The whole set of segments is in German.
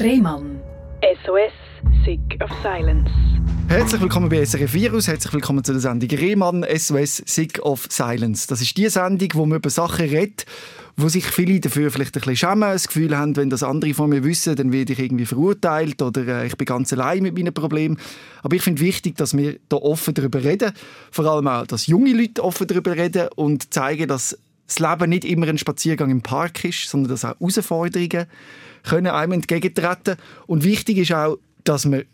Rehmann. SOS, Sick of Silence. Herzlich willkommen bei SRF Virus, herzlich willkommen zu der Sendung Rehmann SOS Sick of Silence. Das ist die Sendung, wo man über Sachen redet, wo sich viele dafür vielleicht ein bisschen schämen, das Gefühl haben, wenn das andere von mir wissen, dann werde ich irgendwie verurteilt oder äh, ich bin ganz allein mit meinen Problemen. Aber ich finde wichtig, dass wir da offen darüber reden, vor allem auch, dass junge Leute offen darüber reden und zeigen, dass das Leben nicht immer ein Spaziergang im Park ist, sondern dass auch Herausforderungen können einem entgegentreten und wichtig ist auch, dass man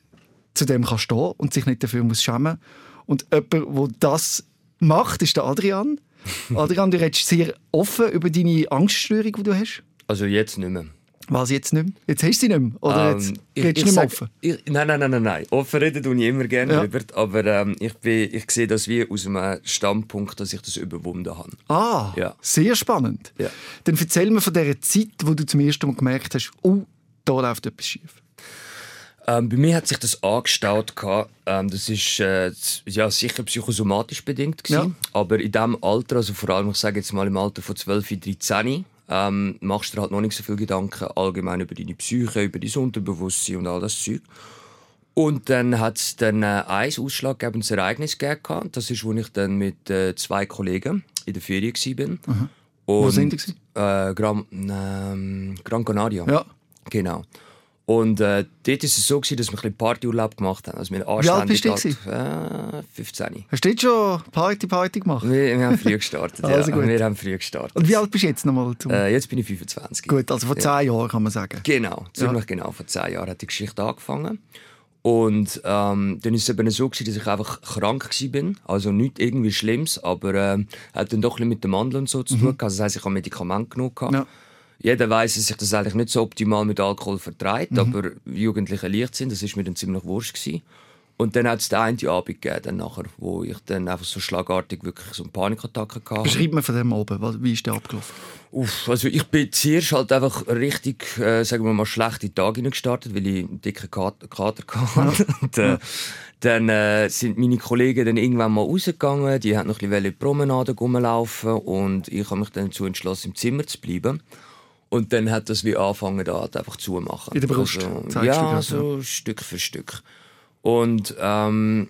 zu dem kann stehen und sich nicht dafür muss schämen. Und jemand, der das macht, ist der Adrian. Adrian, du redest sehr offen über deine Angststörung, die du hast. Also jetzt nicht mehr. Was jetzt nicht mehr? Jetzt hast du sie nicht mehr? Oder Ähm, jetzt ich- redest du ich nicht mehr offen? Ich, nein, nein, nein, nein, nein. Offen reden tue ich immer gerne Ja. drüber. Aber ähm, ich, bin, ich sehe das wie aus einem Standpunkt, dass ich das überwunden habe. Ah, Ja. sehr spannend. Ja. Dann erzähl mir von dieser Zeit, wo du zum ersten Mal gemerkt hast, oh, da läuft etwas schief. Ähm, bei mir hat sich das angestaut. Ähm, das ist äh, ja, sicher psychosomatisch bedingt. Gewesen. Aber in diesem Alter, also vor allem, ich sage jetzt mal im Alter von 12, 13, ähm, machst du dir halt noch nicht so viel Gedanken allgemein über deine Psyche, über dein Unterbewusstsein und all das Zeug. Und dann hat es dann äh, ein ausschlaggebendes Ereignis gegeben. gehabt. Das ist, wo ich dann mit äh, zwei Kollegen in der Ferien war. Wo sind die? Äh, Gran, ähm, Gran Canaria. Ja. Genau. Und äh, dort war es so, gewesen, dass wir ein bisschen Partyurlaub gemacht haben. Also wir Wie alt bist du äh, 15. Hast du jetzt schon Party, Party gemacht? Wir, wir haben früh gestartet. Also ja. gut. Wir haben früh gestartet. Und wie alt bist du jetzt nochmal? Äh, jetzt bin ich 25. Gut, also vor zehn Jahren kann man sagen. Genau, ziemlich genau. Vor zehn Jahren hat die Geschichte angefangen. Und ähm, dann ist es eben so, gewesen, dass ich einfach krank war. Also nicht irgendwie Schlimmes, aber ähm, hat dann doch ein bisschen mit dem Mandeln und so zu tun. gehabt. Also, das heisst, ich habe Medikamente genommen. gehabt. Ja. Jeder weiß, dass sich das eigentlich nicht so optimal mit Alkohol verträgt, aber Jugendliche leicht sind, das ist mir dann ziemlich wurscht gewesen. Und dann hat es den einen Abend gegeben, dann nachher, wo ich dann einfach so schlagartig wirklich so eine Panikattacke hatte. Beschreib mir von dem oben, wie ist der abgelaufen? Uff, also ich bin zuerst halt einfach richtig, äh, sagen wir mal, schlechte Tage gestartet, weil ich einen dicken Kater, Kater hatte. Und, äh, Dann äh, sind meine Kollegen dann irgendwann mal rausgegangen, die haben noch ein bisschen Promenade rumlaufen und ich habe mich dann dazu entschlossen, im Zimmer zu bleiben. Und dann hat das wie angefangen, da halt einfach zu machen. In der Brust, Also, ja, gerade, so Stück für Stück. Und ähm,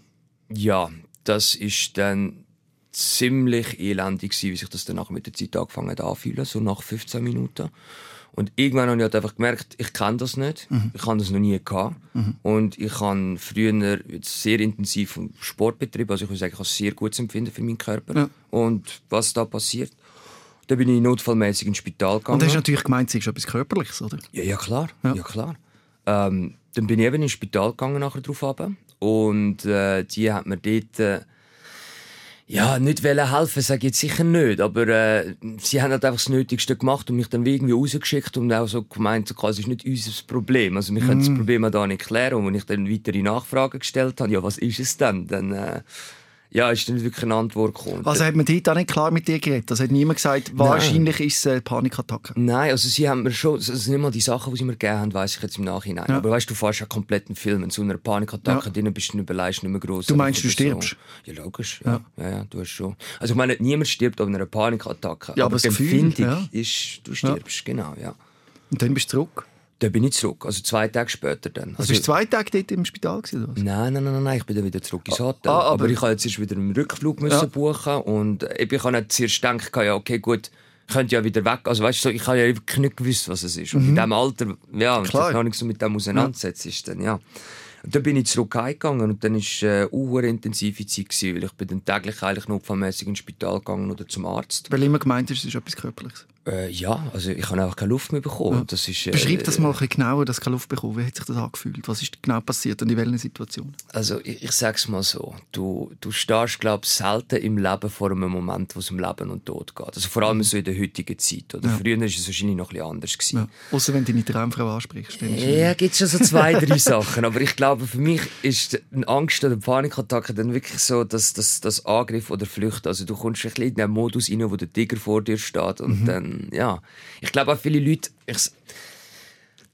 ja, das ist dann ziemlich elendig gewesen, wie sich das dann nachher mit der Zeit angefangen hat anzufühlen, so nach 15 Minuten. Und irgendwann habe ich halt einfach gemerkt, ich kenne das nicht. Ich habe das noch nie gehabt. Und ich habe früher sehr intensiv Sport betrieben. Also ich würde sagen, ich habe ein sehr gutes Empfinden für meinen Körper. Ja. Und was da passiert, da bin ich notfallmäßig ins Spital gegangen. Und hast natürlich gemeint, es ist etwas Körperliches, oder? Ja, ja klar. Ja. Ja. klar. Ähm, dann bin ich eben ins Spital gegangen nachher drauf runter. und äh, die hat mir dort äh, ja nicht wollen helfen, sage ich jetzt sicher nicht, aber äh, sie haben halt einfach das Nötigste gemacht und mich dann wie irgendwie rausgeschickt und auch so gemeint, so es ist nicht unser Problem, also wir können Mm. das Problem auch da nicht klären und wenn ich dann weitere Nachfragen gestellt habe, ja was ist es denn, dann äh, ja ist dann wirklich eine Antwort gekommen. Also hat man dort auch nicht klar mit dir geredet? Also hat niemand gesagt, wahrscheinlich ist es eine Panikattacke? Nein, also sie haben mir schon, also nicht mal die Sachen, die sie mir gegeben haben, weiss ich jetzt im Nachhinein. Ja. Aber weißt du, du fährst ja komplett einen Film, in so einer Panikattacke Ja. drin bist du überleist nicht mehr groß. Du meinst, du stirbst? Ja, logisch. Ja. Ja. ja, du hast schon. Also ich meine, niemand stirbt an einer Panikattacke. Ja, aber das die Gefühl, ist, du stirbst, genau, ja. Und dann bist du zurück? Dann bin ich zurück, also zwei Tage später dann. Also, du zwei Tage dort im Spital gewesen, oder? Nein, nein, nein, nein, ich bin dann wieder zurück ins Hotel. ah, aber- aber, ich habe jetzt erst wieder einen Rückflug müssen Ja. buchen und ich habe nicht zuerst gedacht, ja, okay, gut, ich könnte ja wieder weg. Also weißt du, ich habe ja wirklich nicht gewusst, was es ist. Und in diesem Alter, ja, wenn du Mhm. Noch nicht so mit dem auseinandersetzt, ist dann, ja. Und dann bin ich zurück heimgegangen und dann war es äh, eine intensive Zeit, gewesen, weil ich bin dann täglich eigentlich notfallmäßig ins Spital gegangen oder zum Arzt. Weil immer gemeint ist, es ist etwas Körperliches. Äh, ja, also ich habe einfach keine Luft mehr bekommen. Das ist, äh, Beschreib das mal ein bisschen genauer, dass du keine Luft bekommen. Wie hat sich das angefühlt? Was ist genau passiert und in welchen Situationen? Also ich, ich sag's mal so, du, du stehst glaub selten im Leben vor einem Moment, wo es um Leben und Tod geht. Also vor allem so in der heutigen Zeit. Oder Ja. früher war es wahrscheinlich noch ein bisschen anders. Gewesen. Ja. Außer wenn du deine Traumfrau ansprichst. Ja, gibt schon so zwei, drei Sachen. Aber ich glaube, für mich ist eine Angst oder eine Panikattacke dann wirklich so, dass das, Angriff oder Flucht. Also du kommst ein bisschen in den Modus rein, wo der Tiger vor dir steht. Und dann, ja. Ich glaube auch viele Leute, ich,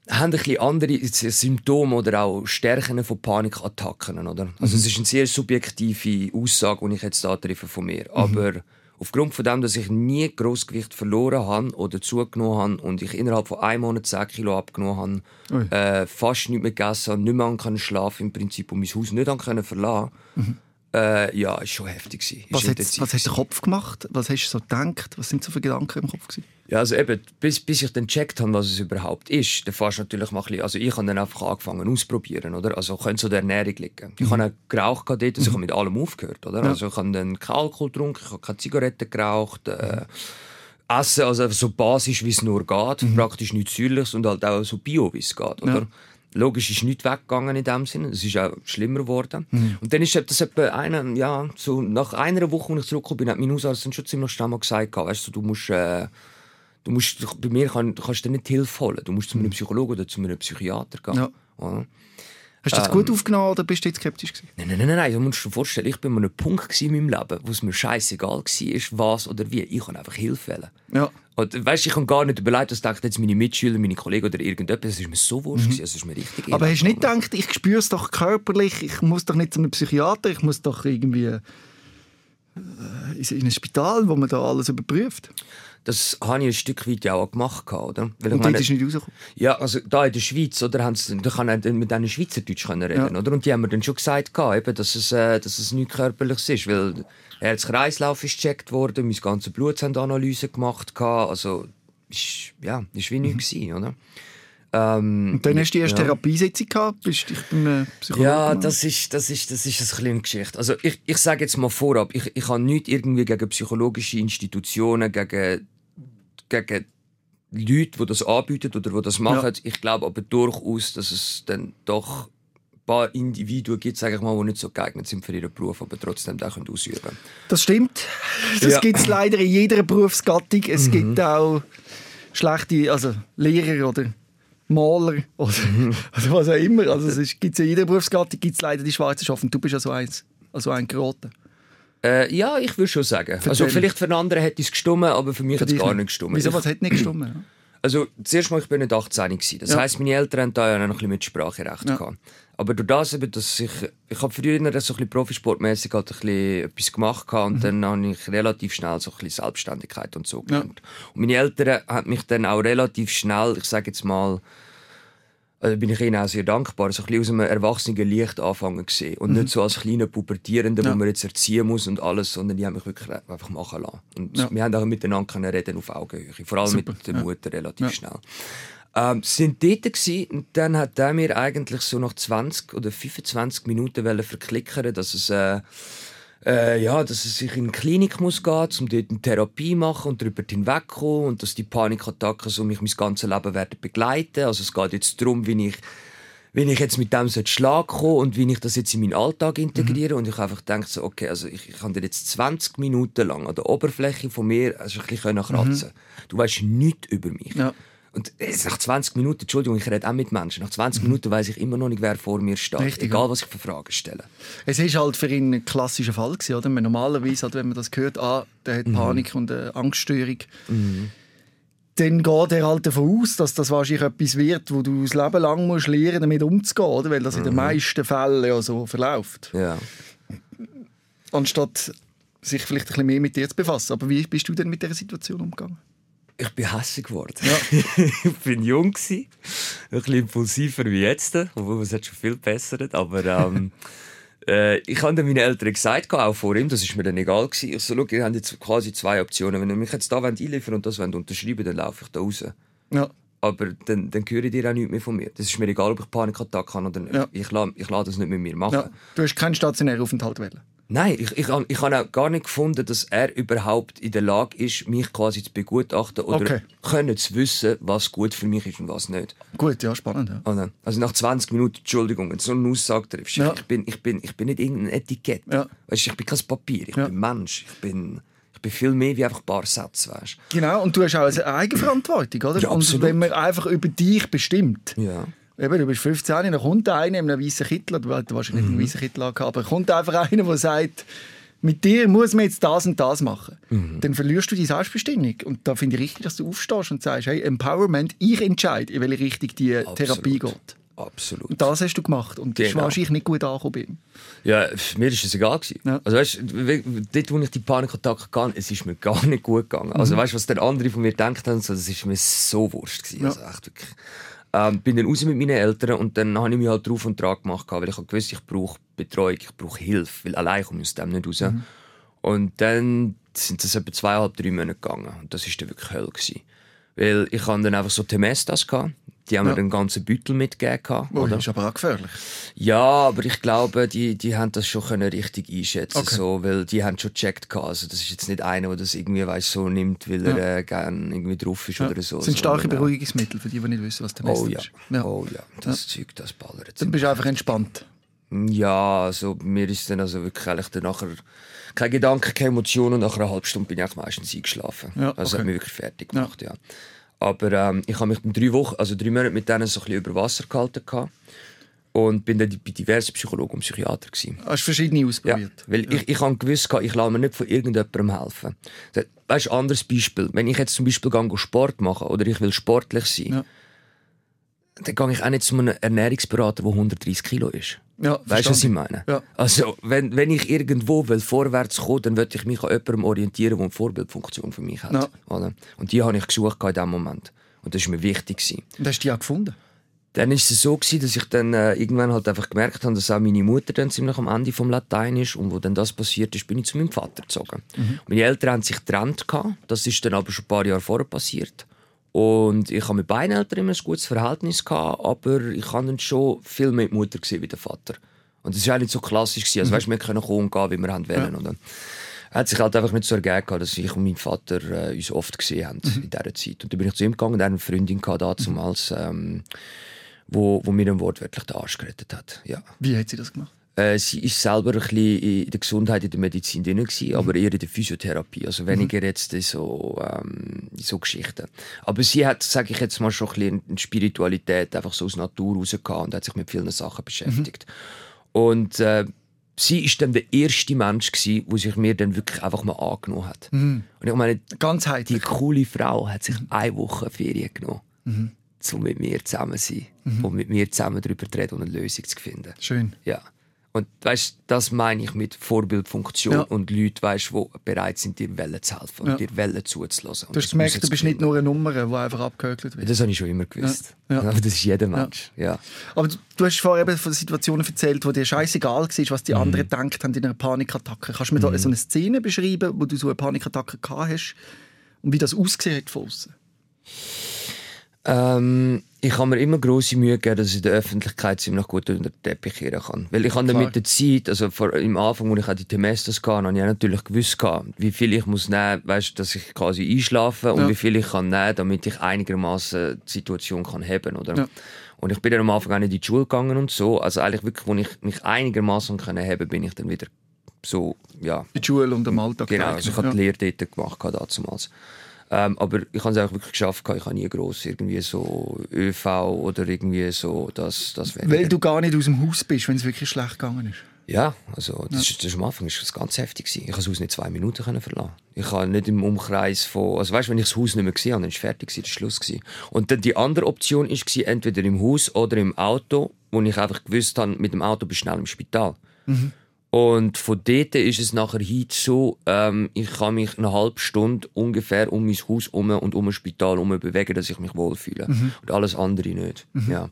haben ein bisschen andere Symptome oder auch Stärken von Panikattacken, oder? Also es ist eine sehr subjektive Aussage, die ich jetzt da treffe von mir. Aber Aufgrund von dem, dass ich nie Grossgewicht verloren habe oder zugenommen habe und ich innerhalb von einem Monat 10 Kilo abgenommen habe, äh, fast nicht mehr gegessen habe, nicht mehr schlafen im Prinzip und mein Haus nicht können verlassen mhm. Äh, ja, ist schon heftig gewesen. Was, hat, was hat der Kopf gemacht? Was hast du so gedacht? Was sind so für Gedanken im Kopf gewesen? Ja, also eben, bis, bis ich dann gecheckt habe, was es überhaupt ist, dann fährst natürlich mal ein bisschen, also ich habe dann einfach angefangen auszuprobieren, oder? Also könnte so der Ernährung liegen. Ich mhm. habe auch geraucht dort, also ich habe mit allem aufgehört, oder? Ja. Also ich habe dann keinen Alkohol getrunken, ich habe keine Zigaretten geraucht, äh, Essen, also so basisch, wie es nur geht, mhm. praktisch nichts Säuerliches und halt auch so bio, wie es geht, oder? Ja. Logisch ist nichts weggegangen in dem Sinne. Es ist auch schlimmer geworden. Mhm. Und dann ist das etwa eine, ja, so nach einer Woche, als ich zurückgekommen bin, hat mein Hausarzt schon ziemlich schnell mal gesagt, weißt du, du musst, äh, Du musst, bei mir kann, kannst du dir nicht Hilfe holen. Du musst zu einem mhm. Psychologen oder zu einem Psychiater gehen. Ja. Ja. Hast du das ähm, gut aufgenommen oder bist du jetzt skeptisch gewesen? Nein, nein, nein, nein. Du musst dir vorstellen, ich bin an einem Punkt in meinem Leben, wo es mir scheißegal war, was oder wie. Ich kann einfach Hilfe wählen. Ja. Und weißt, ich kann gar nicht überlegen, was denken jetzt meine Mitschüler, meine Kollegen oder irgendetwas. Es ist mir so wurscht, mhm. es ist mir richtig. Aber hast du nicht gedacht, ich spüre es doch körperlich, ich muss doch nicht zu einem Psychiater, ich muss doch irgendwie äh, in ein Spital, wo man da alles überprüft? Das habe ich ein Stück weit ja auch gemacht. Oder? Weil und meine, ist nicht rausgekommen? Ja, also da in der Schweiz, oder, haben sie, da kann mit denen Schweizerdeutsch reden. Ja. Oder? Und die haben mir dann schon gesagt, eben, dass, es, äh, dass es nichts Körperliches ist. Weil Herzkreislauf ist gecheckt worden, mein ganzes Blut haben Analysen gemacht. Also, ist, ja, ist wie nichts mhm. gewesen, oder? Ähm, und dann hast du die erste ja. Therapiesitzung gehabt? Bist du beim Psychologen? Ja, das ist, das ist, das ist eine kleine Geschichte. Also ich, ich sage jetzt mal vorab, ich, ich habe nichts irgendwie gegen psychologische Institutionen, gegen, gegen Leute, die das anbieten oder die das machen. Ja. Ich glaube aber durchaus, dass es dann doch ein paar Individuen gibt, sage ich mal, die nicht so geeignet sind für ihren Beruf, aber trotzdem den ausüben können. Das stimmt. Das ja. gibt es leider in jeder Berufsgattung. Es mhm. gibt auch schlechte also Lehrer oder Maler oder also was auch immer. Also es gibt in jeder Berufsgattung gibt's leider die schwarzen Schafe. Und du bist ja so eins, also ein geraten. Äh, ja, ich würde schon sagen. Also vielleicht für einen anderen hätte es gestummen, aber für mich hat es gar nicht gestummen. Wieso, was hat nicht gestummen? Also zuerst mal, ich bin nicht 18 gewesen. Das ja. heisst, meine Eltern haben da ja noch ein bisschen Mitspracherecht ja. gehabt. Aber durch das, eben, dass ich, ich habe früher so ein bisschen profisportmäßig halt ein bisschen etwas gemacht gehabt, und mhm. dann habe ich relativ schnell so ein bisschen Selbstständigkeit und so gelernt. Ja. Und meine Eltern haben mich dann auch relativ schnell, ich sage jetzt mal, also bin ich ihnen auch sehr dankbar, so ein bisschen aus einem erwachsenen Licht anfangen gesehen und mhm. nicht so als kleiner Pubertierender, ja. wo man jetzt erziehen muss und alles, sondern die haben mich wirklich einfach machen lassen. Und ja. wir haben auch miteinander können reden auf Augenhöhe, vor allem Super. mit der Mutter relativ ja. schnell. Ähm, sind dort gewesen, und dann hat er mir eigentlich so nach 20 oder 25 Minuten verklickern, dass es äh, äh, ja, dass es sich in eine Klinik muss gehen, um dort eine Therapie machen und darüber hinwegkommen und dass die Panikattacken so mich mein ganzes Leben werden begleiten. Also es geht jetzt darum, wie ich wenn ich jetzt mit dem so Schlag komme und wie ich das jetzt in meinen Alltag integriere mhm. und ich einfach denke so, okay, also ich, ich kann dir jetzt 20 Minuten lang an der Oberfläche von mir also ein bisschen kratzen. Mhm. Du weißt nichts über mich. Ja. Und nach 20 Minuten, Entschuldigung, ich rede auch mit Menschen, nach 20 mhm. Minuten weiß ich immer noch nicht, wer vor mir steht. Richtig, egal, was ich für Fragen stelle. Es war halt für ihn ein klassischer Fall, gewesen, oder? Normalerweise, halt, wenn man das hört, ah, der hat mhm. Panik und eine Angststörung, mhm. dann geht er halt davon aus, dass das wahrscheinlich etwas wird, wo du das Leben lang musst lernen damit umzugehen, oder? Weil das in den mhm. meisten Fällen ja so verläuft. Ja. Anstatt sich vielleicht ein bisschen mehr mit dir zu befassen. Aber wie bist du denn mit dieser Situation umgegangen? Ich bin hässlich geworden. Ja. ich bin jung gewesen, ein bisschen impulsiver wie jetzt, obwohl es hat schon viel bessert. Aber ähm, äh, ich habe meinen Eltern gesagt, auch vor ihm, das ist mir dann egal gewesen. Ich so, schau, ihr habt jetzt quasi zwei Optionen. Wenn ihr mich jetzt da einliefern und das unterschreiben dann laufe ich da raus. Ja. Aber dann, dann höre ich dir auch nichts mehr von mir. Das ist mir egal, ob ich Panikattacken habe oder nicht. Ja. Ich lasse ich lass das nicht mit mir machen. Ja. Du hast keinen stationären Aufenthalt wählen. Nein, ich, ich, ich habe auch gar nicht gefunden, dass er überhaupt in der Lage ist, mich quasi zu begutachten oder okay. können zu wissen, was gut für mich ist und was nicht. Gut, ja, spannend. Ja. Also nach 20 Minuten, Entschuldigung, wenn du so eine Aussage triffst, ja. ich, bin, ich, bin, ich bin nicht irgendein Etikett. Ja. Weißt, ich bin kein Papier, ich ja. bin Mensch, ich bin, ich bin viel mehr wie einfach ein paar Sätze. Weißt. Genau, und du hast auch eine Eigenverantwortung, oder? Ja, und wenn man einfach über dich bestimmt. Ja Eben, du bist 15, dann kommt einer in einem weißen Kittel, du hast wahrscheinlich mhm. einen weißen Kittel gehabt, aber kommt einfach einer, der sagt, mit dir muss man jetzt das und das machen. Mhm. Dann verlierst du die Selbstbestimmung. Und da finde ich richtig, dass du aufstehst und sagst, hey, Empowerment, ich entscheide, in welche Richtung die Absolut. Therapie geht. absolut. Und das hast du gemacht und das ist Genau. wahrscheinlich nicht gut angekommen ihm. Ja, mir ist es egal gewesen. Ja. Also weißt, dort, wo ich die Panikattacke hatte, es ist mir gar nicht gut gegangen. Mhm. Also weißt, was der andere von mir gedacht hat, so, das ist mir so wurscht gewesen. Ja. Also echt wirklich. Ähm, bin dann raus mit meinen Eltern und dann habe ich mich halt drauf und dran gemacht, weil ich habe gewusst, ich brauche Betreuung, ich brauche Hilfe, weil allein komme ich aus dem nicht raus. Mhm. Und dann sind das etwa zweieinhalb, drei Monate gegangen und das war dann wirklich Hölle. Gewesen. Weil ich hatte dann einfach so Temestas, gehabt. Die haben Ja. mir den ganzen Beutel mitgegeben. Oh, oder? das ist aber auch gefährlich. Ja, aber ich glaube, die, die haben das schon können richtig einschätzen Okay. so, weil die haben schon gecheckt. Also das ist jetzt nicht einer, der das irgendwie weiss, so nimmt, weil er äh, gerne irgendwie drauf ist oder so. Das sind starke sondern, äh, Beruhigungsmittel für die, die nicht wissen, was der Oh Mist ja. ist. Ja. oh ja, das Zeug, das ballert. Dann bist du einfach entspannt. Ja, also mir ist dann also wirklich eigentlich dann nachher kein Gedanke, keine Emotionen und nach einer halben Stunde bin ich eigentlich meistens eingeschlafen. Ja, Also okay. hat mich wirklich fertig gemacht, ja. Aber ähm, ich habe mich drei Wochen, also drei Monate mit denen so ein bisschen über Wasser gehalten gehabt und bin dann bei diversen Psychologen und Psychiatern gewesen. Hast du verschiedene Ja, ausprobiert? weil ich, ich habe gewusst, ich lasse mir nicht von irgendjemandem helfen. Weißt du, anderes Beispiel. Wenn ich jetzt zum Beispiel gehe, Sport machen oder ich will sportlich sein, Ja. dann gehe ich auch nicht zu einem Ernährungsberater, der 130 Kilo ist. Ja, Weißt du, was ich meine? Ja. Also, wenn, wenn ich irgendwo will vorwärts kommen dann würde ich mich an jemandem orientieren, der eine Vorbildfunktion für mich hat. Ja. Oder? Und die habe ich gesucht in diesem Moment. Und das war mir wichtig. Gewesen. Und hast du die auch gefunden? Dann ist es so gewesen, dass ich dann äh, irgendwann halt einfach gemerkt habe, dass auch meine Mutter dann ziemlich am Ende vom Latein ist und wo dann das passiert ist, bin ich zu meinem Vater gezogen. Meine Eltern haben sich getrennt gehabt. Das ist dann aber schon ein paar Jahre vorher passiert. Und ich habe mit beiden Eltern immer ein gutes Verhältnis gehabt, aber ich habe dann schon viel mehr die Mutter gesehen wie der Vater. Und das war auch nicht so klassisch gewesen. Also weißt, wir können kommen und gehen, wie wir haben wollen. Und dann hat sich halt einfach nicht so ergeben, dass ich und mein Vater äh, uns oft gesehen haben in dieser Zeit. Und dann bin ich zu ihm gegangen und er eine Freundin gehabt, damals, ähm, wo, wo mir dann wortwörtlich den Arsch gerettet hat. Ja. Wie hat sie das gemacht? Äh, sie ist selber ein bisschen in der Gesundheit, in der Medizin drin gewesen, aber eher in der Physiotherapie, also weniger jetzt in so, ähm, in so Geschichten. Aber sie hat, sage ich jetzt mal, schon ein bisschen eine Spiritualität einfach so aus Natur raus gehabt und hat sich mit vielen Sachen beschäftigt. Und äh, sie ist dann der erste Mensch gewesen, der sich mir dann wirklich einfach mal angenommen hat. Und ich meine, die Ganzheitlich. coole Frau hat sich eine Woche Ferien genommen, um mit mir zusammen zu sein und mit mir zusammen darüber zu reden und eine Lösung zu finden. Schön. Ja. Und weißt, das meine ich mit Vorbildfunktion Ja. und Leute, weißt, die bereit sind, dir Wellen zu helfen und Ja. dir Wellen zuzulassen. Du hast gemerkt, du bist nicht nur eine Nummer, die einfach abgehökelt wird. Das habe ich schon immer gewusst. Ja. Ja. Aber das ist jeder Mensch. Ja. Aber du, hast vorher eben von Situationen erzählt, wo dir scheißegal war, was die anderen gedacht haben in einer Panikattacke. Kannst du mir da so eine Szene beschreiben, wo du so eine Panikattacke gehabt hast und wie das ausgesehen hat von außen? Ähm, ich habe mir immer grosse Mühe gegeben, dass ich in der Öffentlichkeit ziemlich gut unter den Teppich kehren kann. Weil ich habe dann mit der Zeit, also vor, im Anfang, wo ich die Temesters hatte, habe ich natürlich gewusst, wie viel ich muss nehmen, weißt, dass ich quasi einschlafen und Ja. wie viel ich kann nehmen, damit ich einigermaßen die Situation kann haben, oder? Ja. Und ich bin dann am Anfang auch nicht in die Schule gegangen und so. Also eigentlich wirklich, wo ich mich einigermaßen können haben, bin ich dann wieder so, ja, In der Schule und am Alltag. Genau, also ich habe ja. die Lehre dort gemacht damals. Ähm, aber ich habe es auch wirklich geschafft. Ich habe nie gross irgendwie so ÖV oder irgendwie so das, das. Weil du gar nicht aus dem Haus bist, wenn es wirklich schlecht gegangen ist. Ja, also das, Ist, das ist am Anfang ist das ganz heftig gewesen. Ich habe das Haus nicht zwei Minuten können verlassen. Ich habe nicht im Umkreis von, also weißt, wenn ich das Haus nicht mehr gesehen habe, dann ist es fertig das ist Schluss gewesen. Und dann die andere Option ist gewesen, entweder im Haus oder im Auto, wo ich einfach gewusst habe, mit dem Auto bist du schnell im Spital. Und von dort ist es nachher heute so, ähm, ich kann mich eine halbe Stunde ungefähr um mein Haus um und um ein Spital herum bewegen, dass ich mich wohlfühle. Und alles andere nicht. Ja.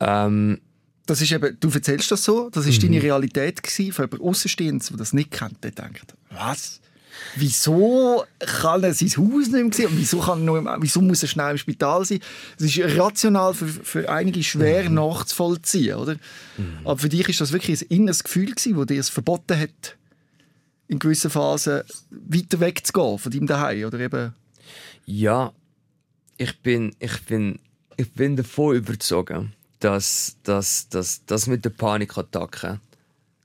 Ähm, Das ist eben, du erzählst das so, das ist deine Realität gewesen, für jemanden Außenstehendes, der das nicht kennt, der denkt, was? Wieso kann er sein Haus nicht mehr sehen? Und wieso, kann er nur im, wieso muss er schnell im Spital sein? Das ist rational für, für einige schwer nachzuvollziehen, oder? Aber für dich ist das wirklich ein inneres Gefühl gewesen, das dir es verboten hat, in gewissen Phasen weiter wegzugehen von deinem Daheim oder eben Ja, ich bin, ich bin, ich bin davon überzeugt, dass, dass, dass das mit der Panikattacke,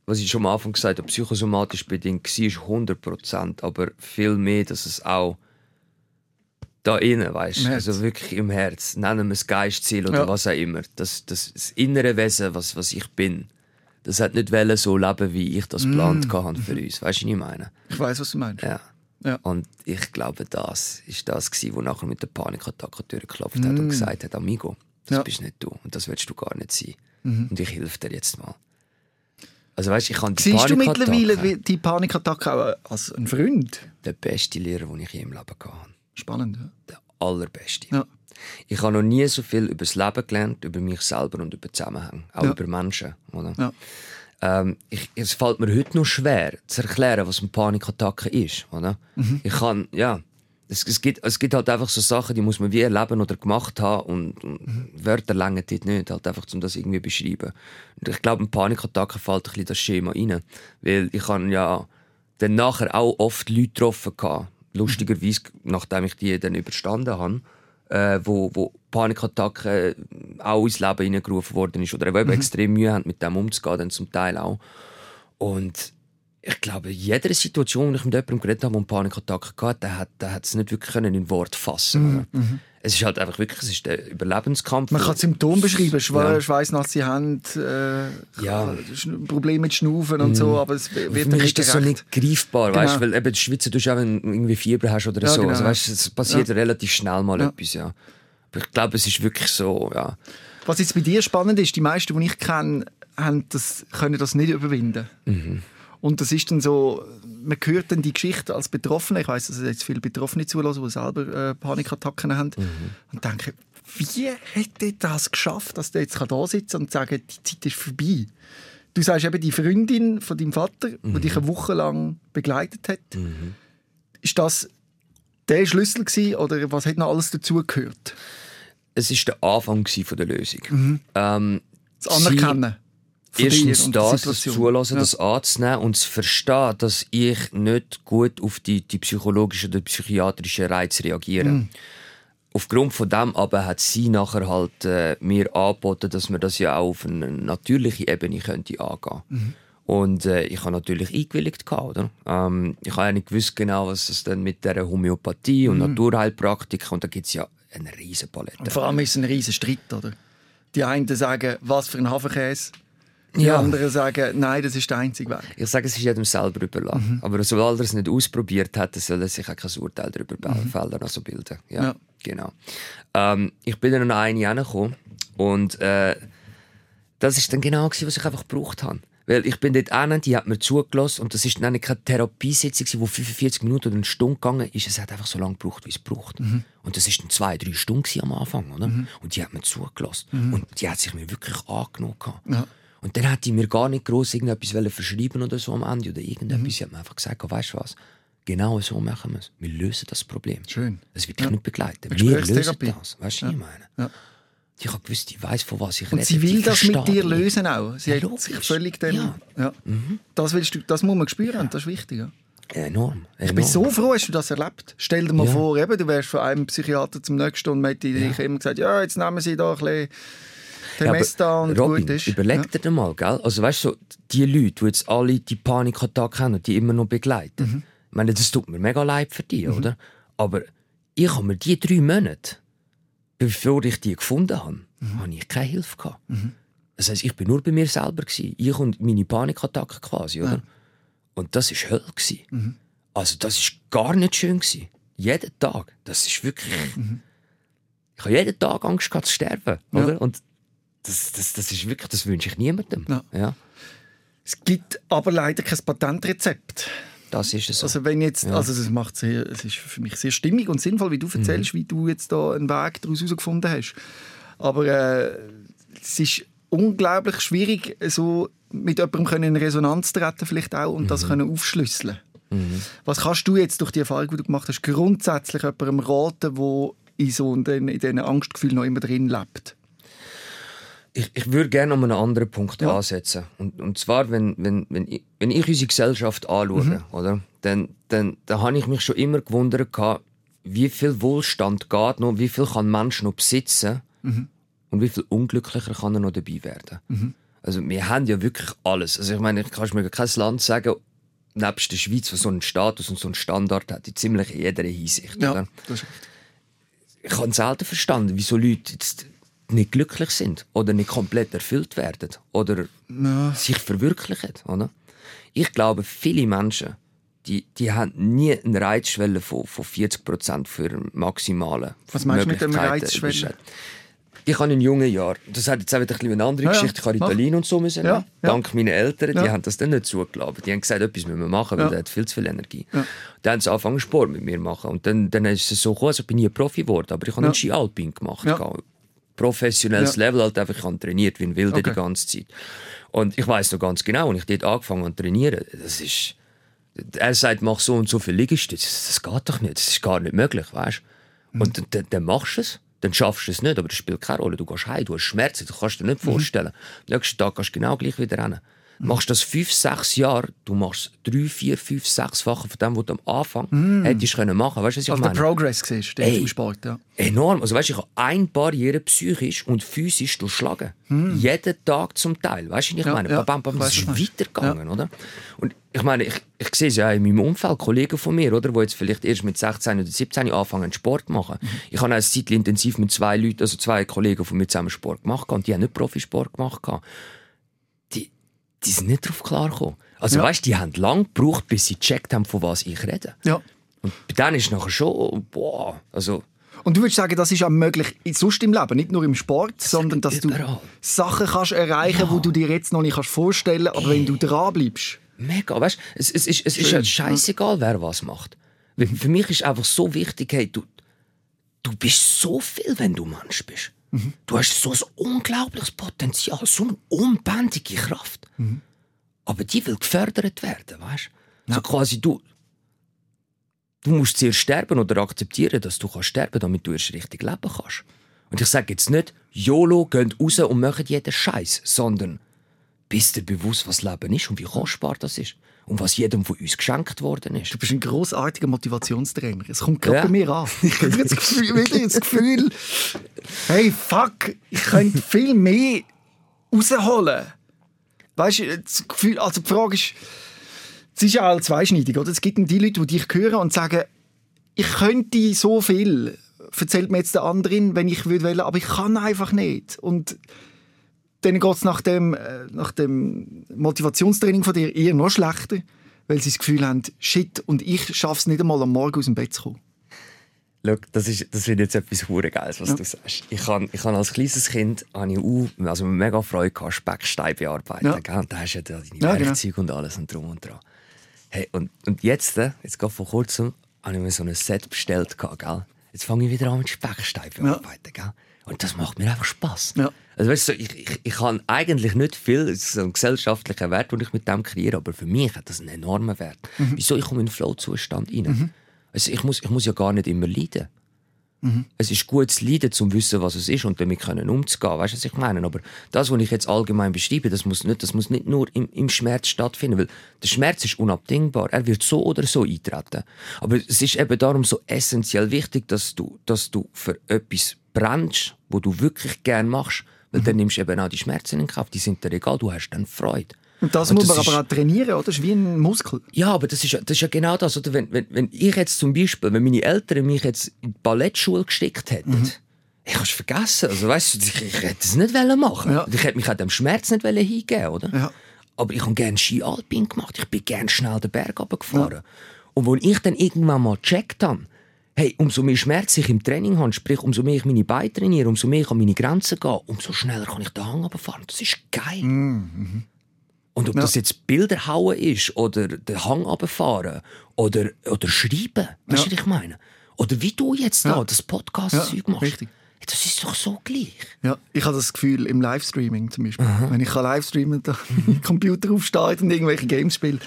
was ich schon am Anfang gesagt habe, psychosomatisch bedingt war, ist 100%, aber viel mehr, dass es auch da innen, weißt Herz. also wirklich im Herz, nennen wir es Geistziel oder Ja. was auch immer, das, das, das innere Wesen, was, was ich bin, das hat nicht wollen so leben, wie ich das geplant Mm. hatte für uns, weißt du, was ich meine? ich weiß, was du meinst. Ja. Ja. Und ich glaube, das ist das, gewesen, wo nachher mit der Panikattacke durchgeklappt hat und gesagt hat, Amigo, Das Ja. bist nicht du. Und das willst du gar nicht sein. Mhm. Und ich helfe dir jetzt mal. Also weißt, ich kann die Siehst du mittlerweile die Panikattacke auch als ein Freund? der beste Lehrer, den ich je im Leben hatte. Spannend. Ja. Der allerbeste. Ja. Ich habe noch nie so viel über das Leben gelernt, über mich selber und über Zusammenhänge. Auch Ja. über Menschen. Oder? Ja. Ähm, ich, es fällt mir heute noch schwer zu erklären, was eine Panikattacke ist. Oder? Mhm. Ich kann, ja, es, es, gibt, es gibt halt einfach so Sachen, die muss man wie erleben oder gemacht haben und, und Mhm. Wörter länger dort nicht, halt einfach, um das irgendwie zu beschreiben. Und ich glaube, eine Panikattacke fällt ein bisschen das Schema rein. Weil ich habe ja dann nachher auch oft Leute getroffen gehabt, lustigerweise, nachdem ich die dann überstanden habe, äh, wo, wo Panikattacken auch ins Leben hineingerufen worden ist oder eben extrem Mühe haben, mit dem umzugehen, dann zum Teil auch. Und ich glaube, in jeder Situation, wo ich mit jemandem geredet habe, der eine Panikattacke hatte, der hat, der hat es nicht wirklich können in Wort fassen oder? Es ist halt einfach wirklich, es ist der Überlebenskampf. Man kann Symptome beschreiben, Schwe Ja. schweißnasse Hände, äh, Ja. Probleme mit Schnaufen und so, aber es wird nicht ist das so nicht greifbar, Genau. weißt, weil eben die Schweizer tust du auch, wenn du irgendwie Fieber hast oder Ja, so. genau. Also, weißt, es passiert Ja. relativ schnell mal etwas, ja. Aber ich glaube, es ist wirklich so, ja. Was jetzt bei dir spannend ist, die meisten, die ich kenne, haben das, können das nicht überwinden. Mhm. Und das ist dann so, man hört dann die Geschichte als Betroffener, ich weiß, dass es jetzt viele Betroffene zulassen, die selber äh, Panikattacken haben, Mhm. und denken, wie hätte das geschafft, dass der jetzt da kann und sagen, die Zeit ist vorbei. Du sagst eben, die Freundin von deinem Vater, Mhm. die dich eine Woche lang begleitet hat, ist das der Schlüssel gewesen, oder was hat noch alles dazugehört? Es ist der Anfang von der Lösung. Ähm, Das Anerkennen. dir Erstens das, zulassen, Ja. das anzunehmen und zu verstehen, dass ich nicht gut auf die, die psychologischen oder psychiatrischen Reize reagiere. Mhm. Aufgrund von dem aber hat sie nachher halt äh, mir angeboten, dass man das ja auch auf eine natürliche Ebene könnte angehen. Mhm. Und äh, ich habe natürlich eingewilligt gehabt, oder? Ähm, ich habe ja nicht gewusst genau, was es dann mit der Homöopathie und Naturheilpraktik und da gibt es ja eine riesen Palette. Mhm. Und vor allem ist es ein riesen Streit, oder? Die einen sagen, was für ein Hafenkäse. Die Ja. anderen sagen, nein, das ist der einzige Weg. Ich sage, es ist jedem selber überlassen. Mhm. Aber sobald er es nicht ausprobiert hat, soll er sich auch kein Urteil darüber fällen, also bilden. Ja, Mhm. Ja. genau. Ähm, ich bin dann noch eine reingekommen und äh, das ist dann genau gewesen, was ich einfach gebraucht habe. Weil ich bin dort hin, die hat mir zugelassen und das ist dann keine Therapiesitzung, die 45 Minuten oder eine Stunde gegangen ist. Es hat einfach so lange gebraucht, wie es braucht. Mhm. Und das ist dann zwei, drei Stunden am Anfang, oder? Und die hat mir zugelassen. Und die hat sich mir wirklich angenommen. Mhm. Ja. Und dann hat die mir gar nicht groß irgendetwas verschreiben oder so am Ende oder Mhm. irgendetwas. Sie hat mir einfach gesagt, oh, weißt du was? Genau so machen wir es. Wir lösen das Problem. Schön. Es wird dich nicht begleiten. Wir lösen das. Weißt du, was ich meine? Ja. Ich habe gewusst, ich weiß, von was ich Und rede. sie will das mit dir lösen auch. Sie Ja, hat sich völlig dann, Ja. ja. Das, willst du, das muss man spüren, das ist wichtig. Ja. Enorm. Ich bin so froh, hast du das erlebt. Stell dir mal Ja. vor, eben, du wärst von einem Psychiater zum nächsten und man hätte dich immer gesagt, ja, jetzt nehmen sie da ein bisschen Temesta und Robin, gut ist. überleg dir das mal, gell? Also weißt du, so, die Leute, die jetzt alle die Panikattacken haben und die immer noch begleiten, Mhm. ich meine, das tut mir mega leid für die, oder? Aber ich habe mir die drei Monate, bevor ich die gefunden habe, Mhm. habe ich keine Hilfe gehabt. Das heisst, ich bin nur bei mir selber gewesen. Ich und meine Panikattacken quasi, oder? Und das ist Hölle gewesen. Mhm. Also das ist gar nicht schön gewesen. Jeden Tag. Das ist wirklich. Mhm. Ich habe jeden Tag Angst gehabt zu sterben, oder? Und das, das, das ist wirklich, das wünsche ich niemandem. Ja. Ja, Es gibt aber leider kein Patentrezept. das ist es so. Also wenn jetzt, also es macht sehr, es ist für mich sehr stimmig und sinnvoll, wie du erzählst, wie du jetzt da einen Weg daraus herausgefunden hast. Aber äh, es ist unglaublich schwierig, so mit jemandem können in Resonanz treten vielleicht auch und das können aufschlüsseln. Was kannst du jetzt durch die Erfahrung, die du gemacht hast, grundsätzlich jemandem raten, der in so in diesen- Angstgefühlen noch immer drin lebt? Ich, ich würde gerne an einem anderen Punkt Ja. ansetzen. Und, und zwar, wenn, wenn, wenn, ich, wenn ich unsere Gesellschaft anschaue, Mhm. oder, dann, dann, dann habe ich mich schon immer gewundert, wie viel Wohlstand geht noch, wie viel kann ein Mensch noch besitzen Mhm. und wie viel unglücklicher kann er noch dabei werden. Also wir haben ja wirklich alles. Also ich meine, ich kann mir kein Land sagen, nebst der Schweiz, was so einen Status und so einen Standard hat, in ziemlich jeder Hinsicht. Ist ich habe selten verstanden, wieso Leute jetzt nicht glücklich sind oder nicht komplett erfüllt werden oder sich verwirklichen. Oder? Ich glaube, viele Menschen die, die haben nie eine Reizschwelle von, von 40% für maximale Was meinst du mit Möglichkeiten Reizschwelle? Ich habe in jungen Jahren, das hat jetzt auch wieder ein eine andere Ja. Geschichte, ich habe. Ritalin und so müssen Ja, ja. Dank meinen Eltern, die haben das dann nicht zugelassen. Die haben gesagt, etwas müssen wir machen, weil der hat viel zu viel Energie. Dann haben sie angefangen, Sport mit mir zu machen. Und dann, dann ist es so gekommen, also ich bin nie Profi geworden, aber ich habe einen Ski Alpin gemacht. Professionelles Ja. Level, halt einfach, ich habe trainiert wie ein Wilder Okay. die ganze Zeit. Und ich weiß noch ganz genau, als ich dort angefangen habe zu trainieren, das ist... Er sagt, mach so und so viel Liegestütze. Das, das geht doch nicht, das ist gar nicht möglich, weißt Mhm. Und dann, dann, machst du es, dann schaffst du es nicht, aber das spielt keine Rolle. Du gehst heim, du hast Schmerzen, du kannst dir nicht Mhm. vorstellen. Am nächsten Tag kannst du genau gleich wieder rennen. Machst das fünf, sechs Jahre, du machst drei, vier, fünf, sechsfache von dem, was du am Anfang hättest können machen. Weißt du, was ich Also der meine? Progress siehst du im Sport, ja. Enorm. Also, weißt, ich habe eine Barriere psychisch und physisch durchschlagen. Jeden Tag zum Teil. Weißt du, ich. Ja, meine? ja. Bam, bam, bam, das ist du weitergegangen, oder? Und ich meine, ich, ich sehe es ja in meinem Umfeld, Kollegen von mir, oder, die jetzt vielleicht erst mit 16 oder 17 anfangen, Sport zu machen. Mhm. Ich habe auch eine Zeit intensiv mit zwei Leuten, also zwei Kollegen von mir zusammen Sport gemacht und die haben nicht Profisport gemacht. Die, die sind nicht darauf klargekommen. Also, Ja. weißt du, die haben lange gebraucht, bis sie gecheckt haben, von was ich rede. ja. Und bei denen ist nachher schon, boah, also, Und du würdest sagen, das ist auch möglich sonst im Leben, nicht nur im Sport, sondern dass du überall. Sachen kannst erreichen, Ja. wo du dir jetzt noch nicht kannst vorstellen, aber wenn du dran bleibst. Mega, weißt es, es, ist, es ist ja scheißegal, wer was macht. Für mich ist einfach so wichtig, hey, du, du bist so viel, wenn du Mensch bist. Du hast so ein unglaubliches Potenzial, so eine unbändige Kraft. Aber die will gefördert werden, weißt du? So quasi du. Du musst zuerst sterben oder akzeptieren, dass du kannst sterben, damit du erst richtig leben kannst. Und ich sage jetzt nicht, YOLO, geht raus und macht jeden Scheiß, sondern bist dir bewusst, was Leben ist und wie kostbar das ist. Und was jedem von uns geschenkt worden ist. Du bist ein großartiger Motivationstrainer. Es kommt gerade Ja. bei mir an. Ich habe das Gefühl, wirklich das Gefühl, hey, fuck, ich könnte viel mehr rausholen. Weißt du, das Gefühl, also die Frage ist, es ist ja auch zweischneidig, oder? Es gibt die Leute, die dich hören und sagen, ich könnte so viel, erzählt mir jetzt der andere, wenn ich will, aber ich kann einfach nicht. Und dann geht es nach dem, äh, nach dem Motivationstraining von dir eher noch schlechter, weil sie das Gefühl haben, shit, und ich schaffe es nicht einmal am Morgen aus dem Bett zu kommen. Schau, das ist, das wird jetzt etwas hure Geiles, was du sagst. Ich habe ich han als kleines Kind habe ich auch, also mega Freude gehabt, Speckstein bearbeiten. Ja. Gell? Und da hast du ja deine Ja, genau. Werkzeuge und alles und drum und dran. Hey, und, und jetzt, äh, jetzt gerade vor kurzem, habe ich mir so ein Set bestellt. Gehabt, gell? Jetzt fange ich wieder an mit Speckstein bearbeiten. Gell? Und das macht mir einfach Spass. Ja. Also weißt du, ich, ich, ich habe eigentlich nicht viel, es ist so ein gesellschaftlicher Wert, den ich mit dem kreiere, aber für mich hat das einen enormen Wert. Mhm. Wieso? Ich komme in den Flow-Zustand rein. Also ich, muss, ich muss ja gar nicht immer leiden. Es ist gut zu leiden, um zu wissen, was es ist und damit können umzugehen. Weißt du, was ich meine? Aber das, was ich jetzt allgemein beschreibe, das muss nicht, das muss nicht nur im, im Schmerz stattfinden, weil der Schmerz ist unabdingbar. Er wird so oder so eintreten. Aber es ist eben darum so essentiell wichtig, dass du, dass du für etwas brennst, wo du wirklich gern machst, weil dann nimmst du eben auch die Schmerzen in Kauf. Die sind dir egal, du hast dann Freude. Und das muss man ist- aber auch trainieren, oder? Das ist wie ein Muskel. ja, aber das ist, ja- das ist ja genau das. Oder? Wenn, wenn, wenn ich jetzt zum Beispiel, wenn meine Eltern mich jetzt in die Ballettschule gesteckt hätten, Mhm. ich habe es vergessen. Also, weißt du, ich, ich hätte es nicht wollen machen. Ja. Ich hätte mich auch dem Schmerz nicht wollen hingeben, oder? Ja. Aber ich habe gerne Ski Alpin gemacht. Ich bin gerne schnell den Berg runtergefahren. Und als ich dann irgendwann mal gecheckt habe, hey, umso mehr Schmerz ich im Training habe, sprich, umso mehr ich meine Beine trainiere, umso mehr ich an meine Grenzen gehe, umso schneller kann ich den Hang runterfahren. Das ist geil. Und ob Ja. das jetzt Bilder hauen ist oder den Hang runterfahren oder, oder schreiben, weißt du, Ja. was ich meine? Oder wie du jetzt da Ja. das Podcast-Zeug Ja, machst. richtig. Das ist doch so gleich. Ja, ich habe das Gefühl im Livestreaming zum Beispiel. Wenn ich kann Livestreamen da mein Computer aufsteht und irgendwelche Games spiele,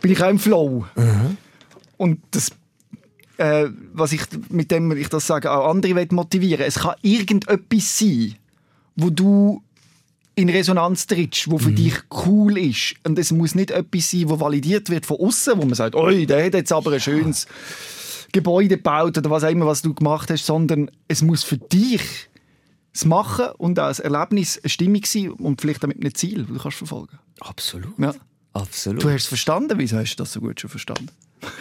bin ich auch im Flow. Und das, äh, was ich mit dem ich das sage, auch andere motivieren. Es kann irgendetwas sein, wo du in Resonanz trittst, wo für dich cool ist. Und es muss nicht etwas sein, wo validiert wird von außen, wo man sagt, oi, der hat jetzt aber ein schönes Gebäude gebaut oder was auch immer, was du gemacht hast, sondern es muss für dich das Machen und auch das Erlebnis eine Stimmung sein und vielleicht damit ein Ziel, das du kannst verfolgen Absolut. Ja. Absolut. Du hast es verstanden, wieso hast du das so gut schon verstanden?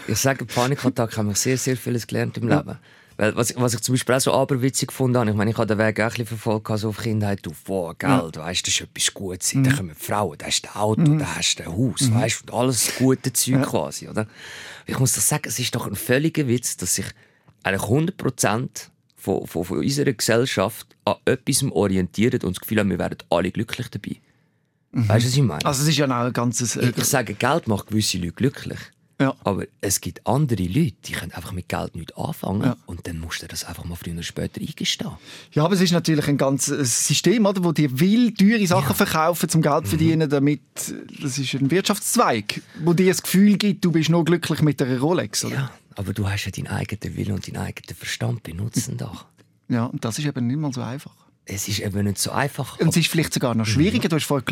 Ich sage, Panikattack haben wir sehr, sehr vieles gelernt im Leben. Weil, was, ich- was ich zum Beispiel auch so aberwitzig gefunden habe, ich meine, ich habe den Weg auch ein bisschen verfolgt, also auf Kindheit, auf, wow, Geld, weißt, das ist etwas Gutes. Da kommen Frauen, da hast du ein Auto, da hast du ein Haus, weißt, und alles gute Zeug quasi, oder? Ich muss doch sagen, es ist doch ein völliger Witz, dass sich eigentlich 100% von, von, von unserer Gesellschaft an etwas orientieren und das Gefühl haben, wir werden alle glücklich dabei. Mhm. Weißt du, was ich meine? Also es ist ja auch ein ganzes... Äh, ich, ich sage, Geld macht gewisse Leute glücklich. Ja. Aber es gibt andere Leute, die können einfach mit Geld nicht anfangen ja. und dann musst du das einfach mal früher oder später eingestehen. Ja, aber es ist natürlich ein ganzes System, oder, wo dir will teure Sachen ja. verkaufen, zum Geld zu verdienen, mhm. damit das ist ein Wirtschaftszweig, wo dir das Gefühl gibt, du bist nur glücklich mit einer Rolex, oder? Ja, aber du hast ja deinen eigenen Willen und deinen eigenen Verstand benutzen doch. Ja, und das ist eben nicht mal so einfach es ist eben nicht so einfach. Und es ist vielleicht sogar noch schwieriger. Mhm. Du hast vorher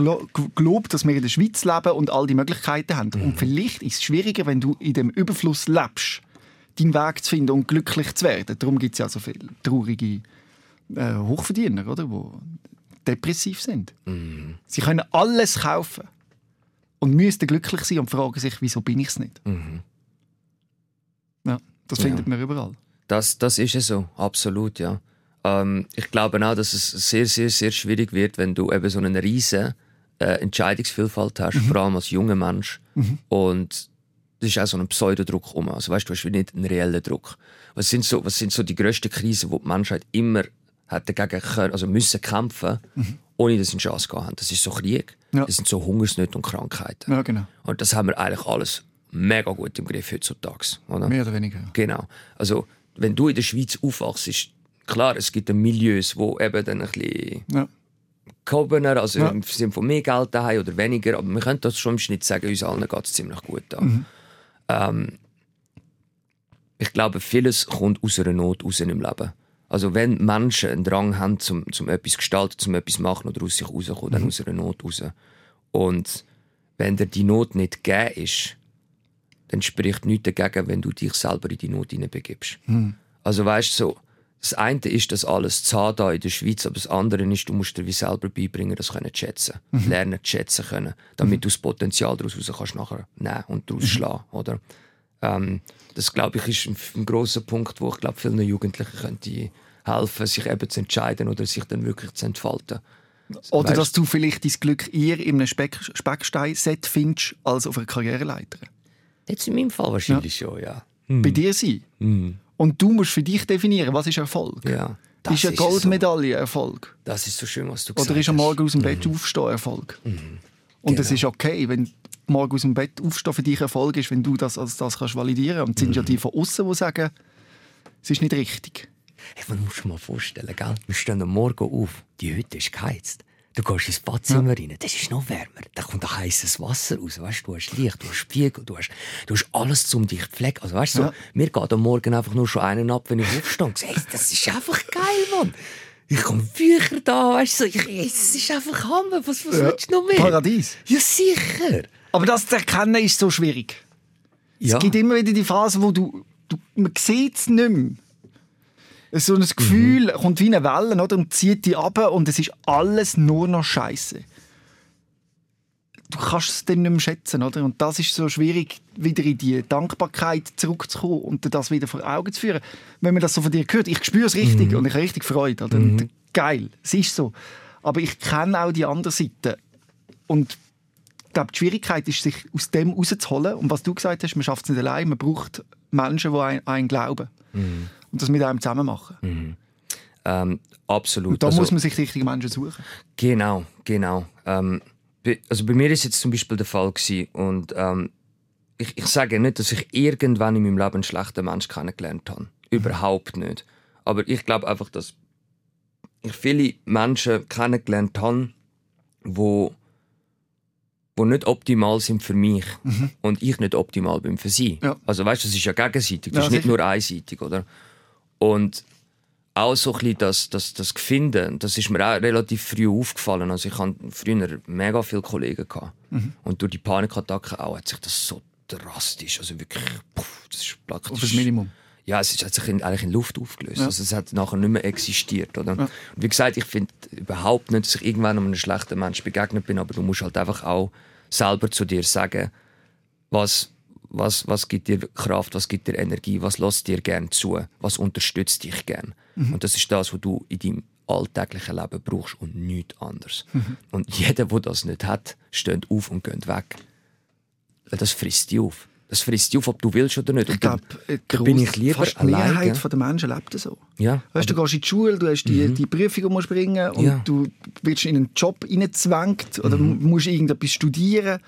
gelobt, dass wir in der Schweiz leben und all die Möglichkeiten haben. Mhm. Und vielleicht ist es schwieriger, wenn du in dem Überfluss lebst, deinen Weg zu finden und glücklich zu werden. Darum gibt es ja so viele traurige äh, Hochverdiener, oder? die depressiv sind. Mhm. Sie können alles kaufen und müssten glücklich sein und fragen sich, wieso bin ich es nicht? Mhm. Ja, das findet ja. man überall. Das, das ist es so, absolut, ja. Ähm, ich glaube auch, dass es sehr, sehr, sehr schwierig wird, wenn du eben so eine riesige äh, Entscheidungsvielfalt hast, mhm. vor allem als junger Mensch. Mhm. Und das ist auch so ein Pseudodruck um. Also weißt du, hast nicht einen reellen Druck. Was sind so, was sind so die grössten Krisen, die die Menschheit immer hat dagegen können, also müssen kämpfen, mhm. ohne dass sie eine Chance gehabt haben? Das ist so Krieg. Ja. Das sind so Hungersnöte und Krankheiten. Ja, genau. Und das haben wir eigentlich alles mega gut im Griff heutzutage. Oder? Mehr oder weniger. Genau. Also, wenn du in der Schweiz aufwachst, klar, es gibt Milieus, wo eben dann ein bisschen ja. gehobener, also ja. im Sinne von mehr Geld haben oder weniger, aber wir können das schon im Schnitt sagen, uns allen geht es ziemlich gut da. Mhm. Ähm, ich glaube, vieles kommt aus einer Not raus im Leben. Also wenn Menschen einen Drang haben, zum, zum etwas gestalten, zum etwas machen oder aus sich rauskommen, mhm. dann aus einer Not raus. Und wenn dir die Not nicht gegeben ist, dann spricht nichts dagegen, wenn du dich selber in die Not hineinbegibst. Mhm. Also weißt du, so, das eine ist das alles zu haben in der Schweiz, aber das andere ist, du musst dir wie selber beibringen, das können zu schätzen. Mhm. Lernen zu schätzen können, damit mhm. du das Potenzial daraus raus kannst nachher nehmen und daraus mhm. schlagen, oder? Ähm, das, glaube ich, ist ein, ein grosser Punkt, wo ich glaube, vielen Jugendlichen könnte helfen, sich eben zu entscheiden oder sich dann wirklich zu entfalten. Oder weißt, dass du vielleicht dein Glück eher in einem Speck Speckstein-Set findest, als auf einer Karriereleiter. Jetzt in meinem Fall wahrscheinlich ja. schon, ja. Bei dir sein? Mhm. Und du musst für dich definieren, was ist Erfolg? Ja, ist eine Goldmedaille so. Erfolg? Das ist so schön, was du gesagt hast. Oder ist am Morgen aus dem Bett mhm. aufstehen Erfolg? Mhm. Und es genau. ist okay, wenn morgen aus dem Bett aufstehen für dich Erfolg ist, wenn du das als das kannst validieren. Und es sind mhm. ja die von außen, die sagen, es ist nicht richtig. Hey, man muss sich mal vorstellen, gell? wir stehen am Morgen auf, die Hütte ist geheizt. Du gehst ins Badzimmer ja. rein, das ist noch wärmer. Da kommt ein heißes Wasser raus. Weißt, du hast Licht, du hast Spiegel, du hast, du hast alles zum dich pflegen. Also, weißt, so, ja. Mir geht am Morgen einfach nur schon einen ab, wenn ich aufstehe und sage, das ist einfach geil, Mann. Ich komme Bücher da, weißt du, es ist einfach Hammer. Was, was ja. willst du noch mehr? Paradies. Ja, sicher. Aber das zu erkennen ist so schwierig. Ja. Es gibt immer wieder die Phase, wo du, du man sieht es nicht mehr so ein Gefühl mhm. kommt wie eine Welle oder, und zieht die ab und es ist alles nur noch Scheiße. Du kannst es dann nicht mehr schätzen, oder? Und das ist so schwierig, wieder in die Dankbarkeit zurückzukommen und das wieder vor Augen zu führen. Wenn man das so von dir hört, ich spüre es richtig mhm. und ich habe richtig Freude. Oder? Mhm. Geil, es ist so. Aber ich kenne auch die andere Seite. Und ich glaube, die Schwierigkeit ist, sich aus dem rauszuholen. Und was du gesagt hast, man schafft es nicht allein. Man braucht Menschen, die einen, einen glauben. Mhm und das mit einem zusammen machen. Mhm. Ähm, absolut. Und da also, muss man sich richtige Menschen suchen. Genau, genau. Ähm, also bei mir ist jetzt zum Beispiel der Fall gewesen, und ähm, ich, ich sage nicht, dass ich irgendwann in meinem Leben einen schlechten Menschen kennengelernt habe. Überhaupt nicht. Aber ich glaube einfach, dass ich viele Menschen kennengelernt habe, wo wo nicht optimal sind für mich mhm. und ich nicht optimal bin für sie. Ja. Also weißt, das ist ja gegenseitig, das ja, ist nicht nur einseitig, oder? Und auch so ein bisschen das, das, das Gefinden, das ist mir auch relativ früh aufgefallen. Also ich hatte früher mega viele Kollegen. Gehabt. Mhm. Und durch die Panikattacke auch hat sich das so drastisch, also wirklich, puff, das ist praktisch... Auf das Minimum. Ja, es hat sich in, eigentlich in Luft aufgelöst. Ja. Also es hat nachher nicht mehr existiert. Oder? Ja. Und wie gesagt, ich finde überhaupt nicht, dass ich irgendwann einem schlechten Mensch begegnet bin, aber du musst halt einfach auch selber zu dir sagen, was was, was gibt dir Kraft, was gibt dir Energie, was lässt dir gern zu, was unterstützt dich gern. Mhm. Und das ist das, was du in deinem alltäglichen Leben brauchst und nichts anderes. Mhm. Und jeder, der das nicht hat, steht auf und geht weg. Das frisst dich auf. Das frisst dich auf, ob du willst oder nicht. Ich glaube, da bin ich lieber fast die Mehrheit alleine. der Menschen lebt so. Ja, Weißt, du gehst in die Schule, du hast die, die Prüfung, die musst bringen und Ja. du wirst in einen Job hineingezwängt oder musst irgendetwas studieren.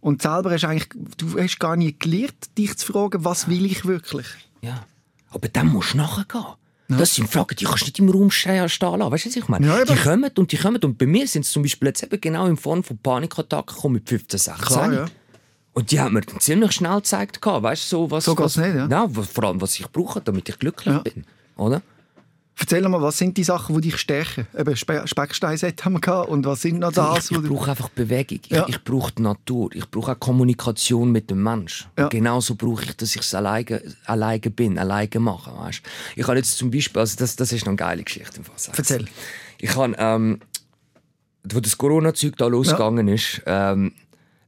Und selber hast du eigentlich, du hast gar nie gelernt, dich zu fragen, was will ich wirklich? Ja. Aber dann musst du nachgehen. Das sind Fragen, die kannst du nicht im Raum stehen lassen. Weißt du, was ich meine? Ja, die kommen und die kommen. Und bei mir sind es zum Beispiel jetzt eben genau in Form von Panikattacken gekommen mit 15, 16. Klar, ja. Und die haben mir dann ziemlich schnell gezeigt, weißt du, so was. So was, nicht, ja. was- vor allem, was ich brauche, damit ich glücklich Ja. bin. Oder? Erzähl mal, was sind die Sachen, die dich stärken? Eben Spe Specksteinset haben wir gehabt und was sind noch das? ich ich brauche einfach Bewegung. Ja. Ich, ich brauche die Natur. Ich brauche auch Kommunikation mit dem Menschen. Ja. Genauso brauche ich, dass ich es alleine, alleine bin, alleine mache. Weißt? Ich habe jetzt zum Beispiel, also das, das ist noch eine geile Geschichte. Im Fall. Erzähl. Ich habe, ähm, wo das Corona-Zeug da losgegangen ist, ähm,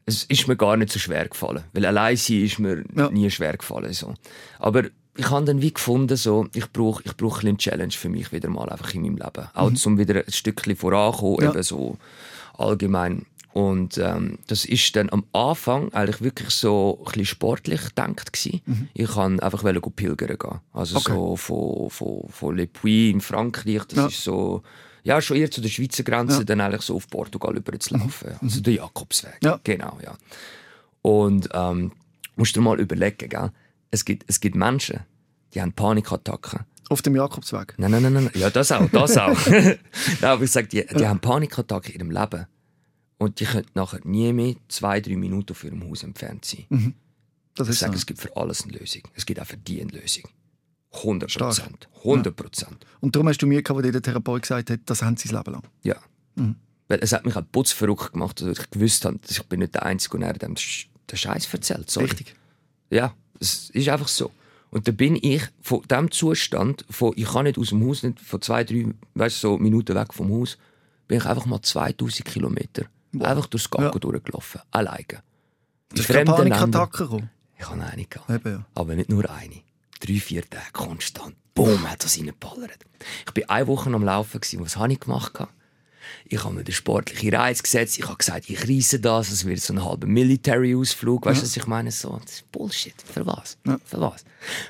es ist mir gar nicht so schwer gefallen. Weil allein sein ist mir Ja. nie schwer gefallen. So. Aber ich habe dann wie gefunden, so, ich brauche ich brauch ein bisschen Challenge für mich wieder mal einfach in meinem Leben. Auch zum wieder ein Stückchen vorankommen, Mhm. Ja. eben so allgemein. Und ähm, das ist dann am Anfang eigentlich wirklich so ein bisschen sportlich gedacht gewesen. Ich kann einfach wollte go pilgern gehen. Also Mhm. Okay. so von, von, von Le Puy in Frankreich, das Ja. ist so ja, schon eher zu der Schweizer Grenze, Ja. Mhm. dann eigentlich so auf Portugal über zu laufen. ja. Also der Jakobsweg. Ja. Genau, ja. Und ähm, musst dir mal überlegen, gell? Es, gibt, es gibt Menschen, die haben Panikattacken. Auf dem Jakobsweg. Nein, nein, nein, nein. Ja, das auch, das auch. nein, aber ich sage, die, die haben Panikattacken in ihrem Leben. Und die können nachher nie mehr zwei, drei Minuten von ihrem Haus entfernt sein. Das Ich sage, so. es gibt für alles eine Lösung. Es gibt auch für die eine Lösung. 100 Stark. Prozent. 100 Prozent. Und darum hast du mir gehabt, wo der Therapeut gesagt hat, das haben sie das Leben lang. Ja. Weil es hat mich auch putzverrückt gemacht, dass ich gewusst habe, dass ich bin nicht der Einzige, der dem den Scheiß erzählt. Sorry. Richtig. Ja, es ist einfach so. Und dann bin ich von dem Zustand, von ich kann nicht aus dem Haus, nicht von zwei, drei weißt, so Minuten weg vom Haus, bin ich einfach mal 2000 Kilometer einfach durchs Gago Ja. durchgelaufen. Alleine. Das ist keine Panikattacke gekommen. Ich habe eine gehabt. Eben, ja. Aber nicht nur eine. Drei, vier Tage konstant. Boom, hat das reingeballert. Ich war eine Woche am Laufen. Was habe ich gemacht? Ich habe mir den sportlichen Reiz gesetzt. Ich habe gesagt, ich reisse das. Es wird so ein halber Military-Ausflug. Weißt du, was ich meine? So, das ist Bullshit. Für was? Ja. Für was?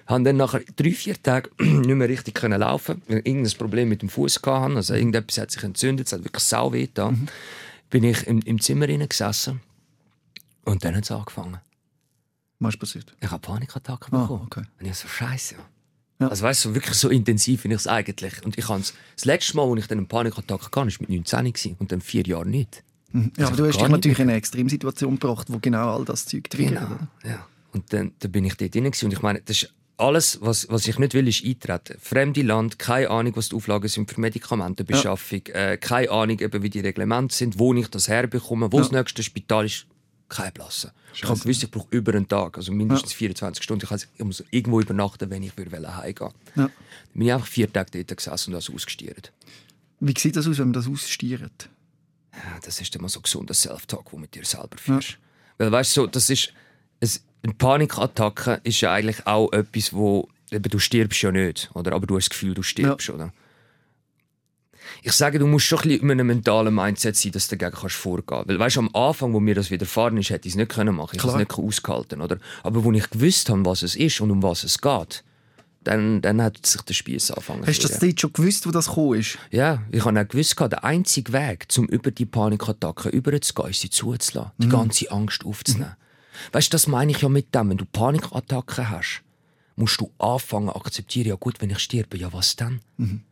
Ich habe dann nach drei, vier Tagen nicht mehr richtig können laufen weil ich irgendein Problem mit dem Fuß hatte. Also irgendetwas hat sich entzündet. Es hat wirklich sau weh getan. Bin ich im, im Zimmer gesessen. Und dann hat es angefangen. Was ist passiert? Ich habe Panikattacken Ah, bekommen. okay. Und ich so, scheiße. Ja. Also weißt du, wirklich so intensiv finde ich es eigentlich. Und ich hans das letzte Mal, als ich dann eine Panikattacke hatte, war mit 19 gewesen. und dann vier Jahre nicht. Ja, aber du hast dich natürlich in eine Extremsituation gebracht, wo genau all das Zeug triggert. Genau. Ja. Und dann, dann bin ich dort drin gewesen. und ich meine, das ist alles, was, was ich nicht will, ist eintreten. Fremde Land, keine Ahnung, was die Auflagen sind für Medikamentenbeschaffung, äh, keine Ahnung, eben, wie die Reglemente sind, wo ich das herbekomme, wo Ja. das nächste Spital ist. Keine Blasse. Ich habe gewusst, ich brauche über einen Tag, also mindestens 24 Stunden. Ich, weiss, ich muss irgendwo übernachten, wenn ich würde heimgehen Ja. Dann bin ich einfach vier Tage dort gesessen und das ausgestiert. Wie sieht das aus, wenn man das ausstiert? Ja, das ist immer so gesunder Self-Talk, wo du mit dir selber führst. Weil weißt du, so, das ist es, eine Panikattacke ist ja eigentlich auch etwas, wo eben, du stirbst ja nicht, oder? Aber du hast das Gefühl, du stirbst, oder? Ich sage, du musst schon ein bisschen in einem mentalen Mindset sein, dass du dagegen kannst vorgehen. Weil weißt du, am Anfang, wo mir das widerfahren ist, hätte ich es nicht können machen. Ich hätte es nicht ausgehalten, oder? Aber wo ich gewusst habe, was es ist und um was es geht, dann, dann hat sich der Spieß angefangen. Hast du das dort schon gewusst, wo das gekommen ist? Ja, ich habe auch gewusst, der einzige Weg, um über die Panikattacke überzugehen, ist sie zuzulassen, Mhm. die ganze Angst aufzunehmen. Weißt du, das meine ich ja mit dem, wenn du Panikattacken hast, musst du anfangen zu akzeptieren, ja gut, wenn ich sterbe, ja was dann? Mhm.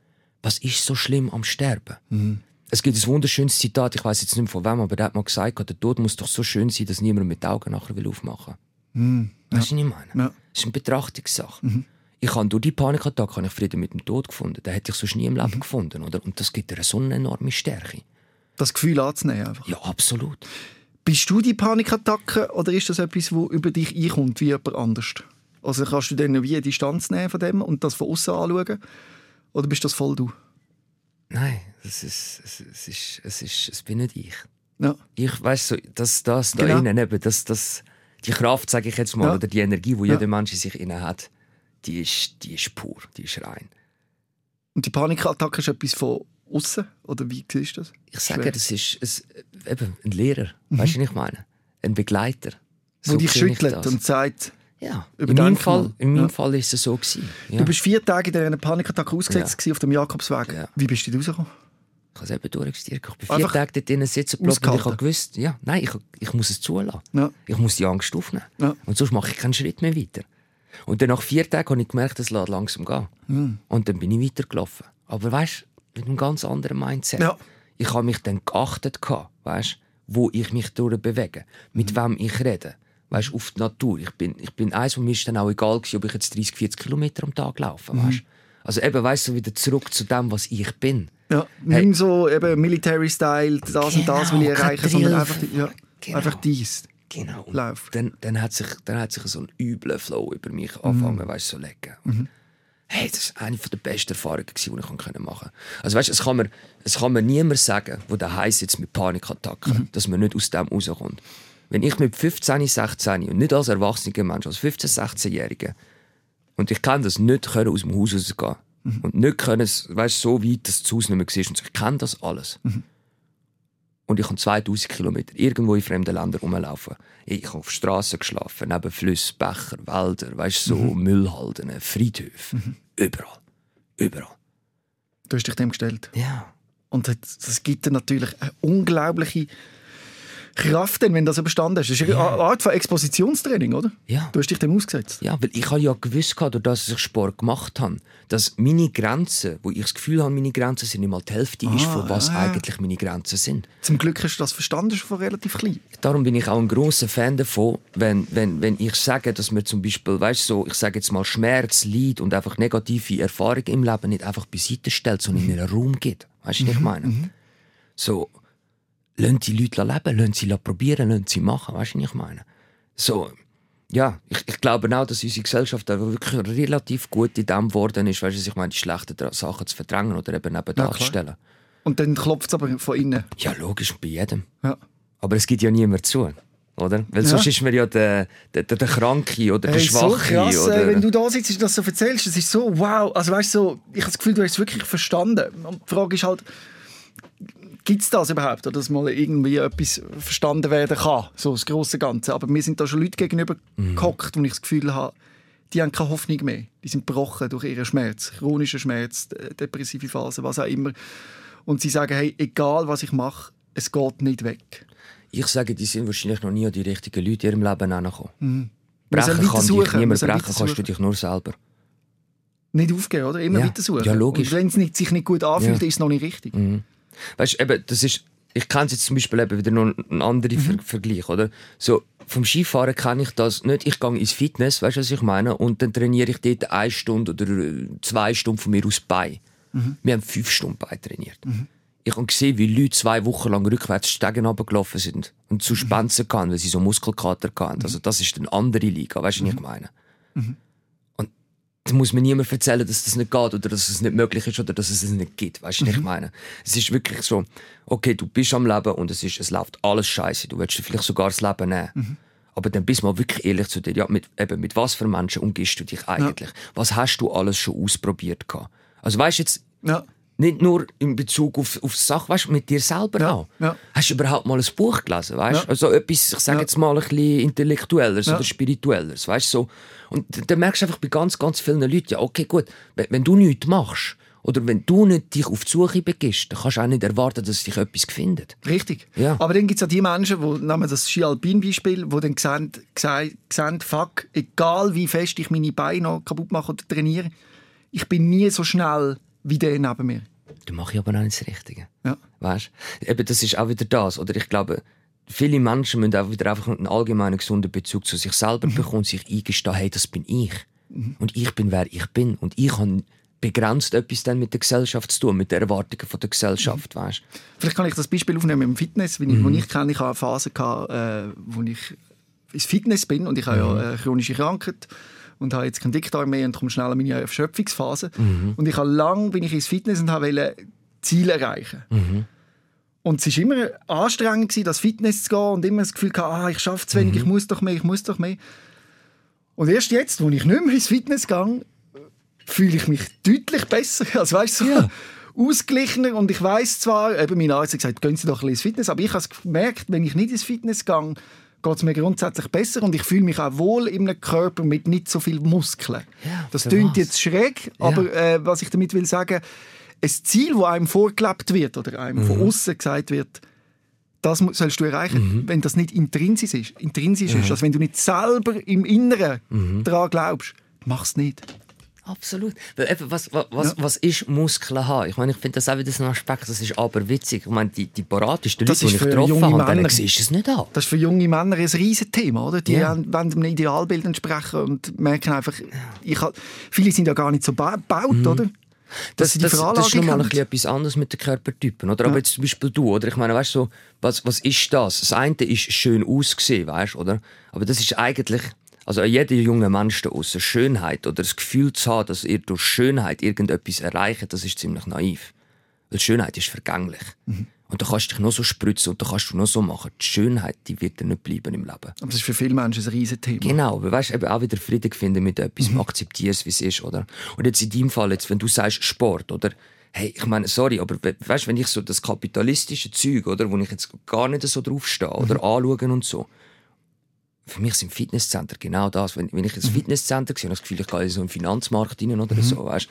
Was ist so schlimm am Sterben? Es gibt ein wunderschönes Zitat, ich weiß jetzt nicht mehr von wem, aber der hat mal gesagt, der Tod muss doch so schön sein, dass niemand mit den Augen nachher will aufmachen will. Weißt du, was ich meine? Mhm. Ja. Mhm. Das ist eine Betrachtungssache. Ich habe durch die Panikattacke habe ich Frieden mit dem Tod gefunden. Den hätte ich sonst nie im Mhm. Leben gefunden. Oder? Und das gibt dir so eine enorme Stärke. Das Gefühl anzunehmen einfach. Ja, absolut. Bist du die Panikattacke oder ist das etwas, wo über dich einkommt, wie jemand anders? Also kannst du dann wie eine Distanz nehmen von dem und das von außen anschauen? Oder bist das voll du? Nein, es ist, es, ist, es ist, es bin nicht ich. Ja. Ich weiß so, dass das da Genau. innen eben, das, das, die Kraft, sage ich jetzt mal, Ja. oder die Energie, die Ja. jeder Mensch in sich innen hat, die ist, die ist pur, die ist rein. Und die Panikattacke ist etwas von außen oder wie siehst du das? Ich sage, Schwer. das ist es, eben ein Lehrer, Mhm. weißt du, was ich meine? Ein Begleiter. Wo So dich sehe ich schüttelt und sagt, Ja, in meinem. Fall, in meinem Ja. Fall ist es so gewesen. Ja. du bist vier Tage in dieser Panikattacke ausgesetzt Ja. auf dem Jakobsweg. Ja. Wie bist du da rausgekommen? Ich habe es eben durchgestiert. Ich bin vier Einfach Tage dort drinnen sitzen und ich habe gewusst, ja, nein, ich, ich muss es zulassen. Ich muss die Angst aufnehmen. Und sonst mache ich keinen Schritt mehr weiter. Und dann nach vier Tagen habe ich gemerkt, es lässt langsam gehen. Hm. Und dann bin ich weitergelaufen. Aber weißt du, mit einem ganz anderen Mindset. Ich habe mich dann geachtet, weißt wo ich mich durchbewege, mit wem ich rede. Weißt, auf die Natur. Ich bin, ich bin eins, wo mir ist dann auch egal gewesen, ob ich jetzt 30, 40 Kilometer am Tag laufe. Weißt? Also eben, weißt du, wieder zurück zu dem, was ich bin. Ja, Hey. nicht so eben Military-Style, das und das will ich Genau, erreichen, sondern einfach, ja, Genau. einfach dies. Genau. Und Läuft. Dann, dann, hat sich, dann hat sich so ein übler Flow über mich angefangen, weißt, so legen. Und Hey, das war eine der besten Erfahrungen, die ich machen konnte. Also weißt, es kann mir, es kann mir niemand sagen, wo der heiß jetzt mit Panikattacken, dass man nicht aus dem rauskommt. Wenn ich mit 15, 16 und nicht als erwachsener Mensch, als 15, 16-Jähriger, und ich kann das nicht können aus dem Haus rausgehen und nicht können, weißt, so weit, dass das Haus nicht mehr war. Und ich kenne das alles. Und ich habe 2000 Kilometer irgendwo in fremden Ländern rumlaufen. Ich habe auf Straßen geschlafen, neben Flüssen, Becher, Wälder, weißt, so Müllhalden, Friedhöfe. Überall. Überall. Du hast dich dem gestellt. Ja. Und das, das gibt dir natürlich eine unglaubliche Kraft, denn, wenn du das überstanden hast. Das ist eine Art von Expositionstraining, oder? Ja. Du hast dich dem ausgesetzt. Ja, weil ich habe ja gewusst, durch das, dass ich Sport gemacht habe, dass meine Grenzen, wo ich das Gefühl habe, meine Grenzen sind nicht mal die Hälfte, ist, von was ja, ja. eigentlich meine Grenzen sind. Zum Glück hast du das verstanden, schon von relativ klein. Darum bin ich auch ein großer Fan davon, wenn, wenn, wenn ich sage, dass man zum Beispiel, weißt so, ich sage jetzt mal Schmerz, Leid und einfach negative Erfahrungen im Leben nicht einfach beiseite stellt, sondern in einen Raum gibt. Weißt du, was ich meine? So, lassen die Leute leben, lassen sie probieren, lassen sie machen. Weißt du, was ich meine? So, ja, ich, ich glaube auch, dass unsere Gesellschaft wirklich relativ gut in dem geworden ist, weißt du, ich meine, die schlechten Sachen zu verdrängen oder eben neben klar. zu stellen. Und dann klopft es aber von innen. Ja, logisch, bei jedem. Ja. Aber es gibt ja niemand zu. Oder? Weil sonst ist man ja der, der, der, der Kranke oder der Hey, so Schwache. krass, äh, oder... wenn du da sitzt und das so erzählst, das ist so wow. Also weißt du, so, ich habe das Gefühl, du hast es wirklich verstanden. Und die Frage ist halt, gibt es das überhaupt, oder dass mal irgendwie etwas verstanden werden kann, so das große Ganze. Aber mir sind da schon Leute gegenüber Mhm. gehockt, wo ich das Gefühl habe, die haben keine Hoffnung mehr. Die sind gebrochen durch ihren Schmerz, chronischen Schmerz, de- depressive Phase, was auch immer. Und sie sagen, hey, egal was ich mache, es geht nicht weg. Ich sage, die sind wahrscheinlich noch nie an die richtigen Leute in ihrem Leben herangekommen. Mhm. Brechen kann dich niemand brechen, kannst du dich nur selber. Nicht aufgeben, oder? Immer Ja. weiter suchen. Ja, logisch. Und wenn es sich nicht gut anfühlt, Ja. ist es noch nicht richtig. Weißt eben, das ist, ich kenne jetzt zum Beispiel eben wieder noch einen anderen Ver Vergleich, oder? So, vom Skifahren kenne ich das nicht. Ich gehe ins Fitness, weißt du, was ich meine? Und dann trainiere ich dort eine Stunde oder äh, zwei Stunden von mir aus Bein. Wir haben fünf Stunden Bein trainiert. Ich habe gesehen, wie Leute zwei Wochen lang rückwärts Stegen runtergelaufen sind und zu Spenzen kamen, weil sie so Muskelkater hatten. Also das ist eine andere Liga, weißt du, was ich meine? Da muss mir niemand erzählen, dass das nicht geht oder dass es nicht möglich ist oder dass es es nicht gibt. Weißt du, was ich meine? Es ist wirklich so, okay, du bist am Leben und es, ist, es läuft alles scheiße. Du willst dir vielleicht sogar das Leben nehmen. Aber dann bist du mal wirklich ehrlich zu dir. Ja, mit, eben, mit was für Menschen umgehst du dich eigentlich? Was hast du alles schon ausprobiert? gehabt? Also weißt du jetzt, Ja. Nicht nur in Bezug auf, auf die Sache, weißt du, mit dir selber Ja, auch. ja. Hast du überhaupt mal ein Buch gelesen, weißt? Ja. Also etwas, ich sage jetzt mal ein bisschen intellektuelleres oder spirituelleres, weißt so. Und dann merkst du einfach bei ganz, ganz vielen Leuten, ja, okay, gut, wenn, wenn du nichts machst oder wenn du nicht dich auf die Suche begibst, dann kannst du auch nicht erwarten, dass dich etwas findet. Richtig. Ja. Aber dann gibt es auch die Menschen, die, nehmen wir das Ski-Alpin-Beispiel, die dann sehen, sehen, sehen, fuck, egal wie fest ich meine Beine noch kaputt mache oder trainiere, ich bin nie so schnell wie der neben mir. Dann mache ich aber noch nicht das Richtige. Ja. Weißt Eben, das ist auch wieder das. Oder ich glaube, viele Menschen müssen auch wieder einfach einen allgemeinen gesunden Bezug zu sich selber bekommen und sich eingestehen, hey, das bin ich. Und ich bin, wer ich bin. Und ich habe begrenzt etwas dann mit der Gesellschaft zu tun, mit den Erwartungen von der Gesellschaft, weißt Vielleicht kann ich das Beispiel aufnehmen mit dem Fitness, wenn ich, wo ich kenne, ich habe eine Phase gehabt, äh, wo ich ins Fitness bin und ich habe ja eine chronische Krankheit und habe jetzt keinen Dickdarm mehr und komme schnell an meine Erschöpfungsphase. Und ich habe lang bin ich ins Fitness und wollte Ziele erreichen. Und es war immer anstrengend, gewesen, das Fitness zu gehen und immer das Gefühl, gehabt, ah, ich schaffe zu wenig, ich muss doch mehr, ich muss doch mehr. Und erst jetzt, wo ich nicht mehr ins Fitness gehe, fühle ich mich deutlich besser. Also weißt du, so Ja. ausgeglichener. Und ich weiß zwar, eben mein Arzt hat gesagt, gehen Sie doch ein bisschen ins Fitness, aber ich habe es gemerkt, wenn ich nicht ins Fitness gehe, geht es mir grundsätzlich besser und ich fühle mich auch wohl in einem Körper mit nicht so viel Muskeln. Ja, das klingt jetzt schräg, aber äh, was ich damit will sagen, ein Ziel, das einem vorgelebt wird oder einem Mhm. von außen gesagt wird, das sollst du erreichen, Mhm. wenn das nicht intrinsisch ist. Intrinsisch ist. Also wenn du nicht selber im Inneren Mhm. daran glaubst, mach's nicht. Absolut. Was, was, was, was ist Muskeln haben? Ich meine, ich finde das auch wieder so ein Aspekt, das ist aber witzig. Ich meine, die, die paratesten Das Leute, die ist ich getroffen habe, denen Männer. siehst es nicht an. Das ist für junge Männer ein riesiges Thema, oder? Die Ja. wollen einem Idealbild entsprechen und merken einfach, ich hab, viele sind ja gar nicht so ba- gebaut, oder? Mhm. Das, sie die das, das ist nochmal ein etwas anderes mit den Körpertypen. Oder? Aber jetzt zum Beispiel du, oder? Ich meine, weißt du, so, was, was ist das? Das eine ist schön ausgesehen, weißt du, oder? Aber das ist eigentlich, also jeder junge Mensch da aussen, Schönheit oder das Gefühl zu haben, dass ihr durch Schönheit irgendetwas erreicht, das ist ziemlich naiv. Weil Schönheit ist vergänglich. Mhm. Und da kannst du dich noch so spritzen und da kannst du noch so machen. Die Schönheit, die wird dir nicht bleiben im Leben. Aber das ist für viele Menschen ein riesiges Thema. Genau, aber weißt, eben auch wieder Frieden finden mit etwas, mhm. akzeptierst, wie es ist, oder? Und jetzt in deinem Fall, jetzt, wenn du sagst Sport, oder? Hey, ich meine, sorry, aber we- weißt, wenn ich so das kapitalistische Zeug, oder, wo ich jetzt gar nicht so draufstehe, oder anschauen und so, für mich sind Fitnesscenter genau das. Wenn, wenn ich ins Fitnesscenter sehe, habe ich das Gefühl, ich gehe in so einen Finanzmarkt rein oder so, weißt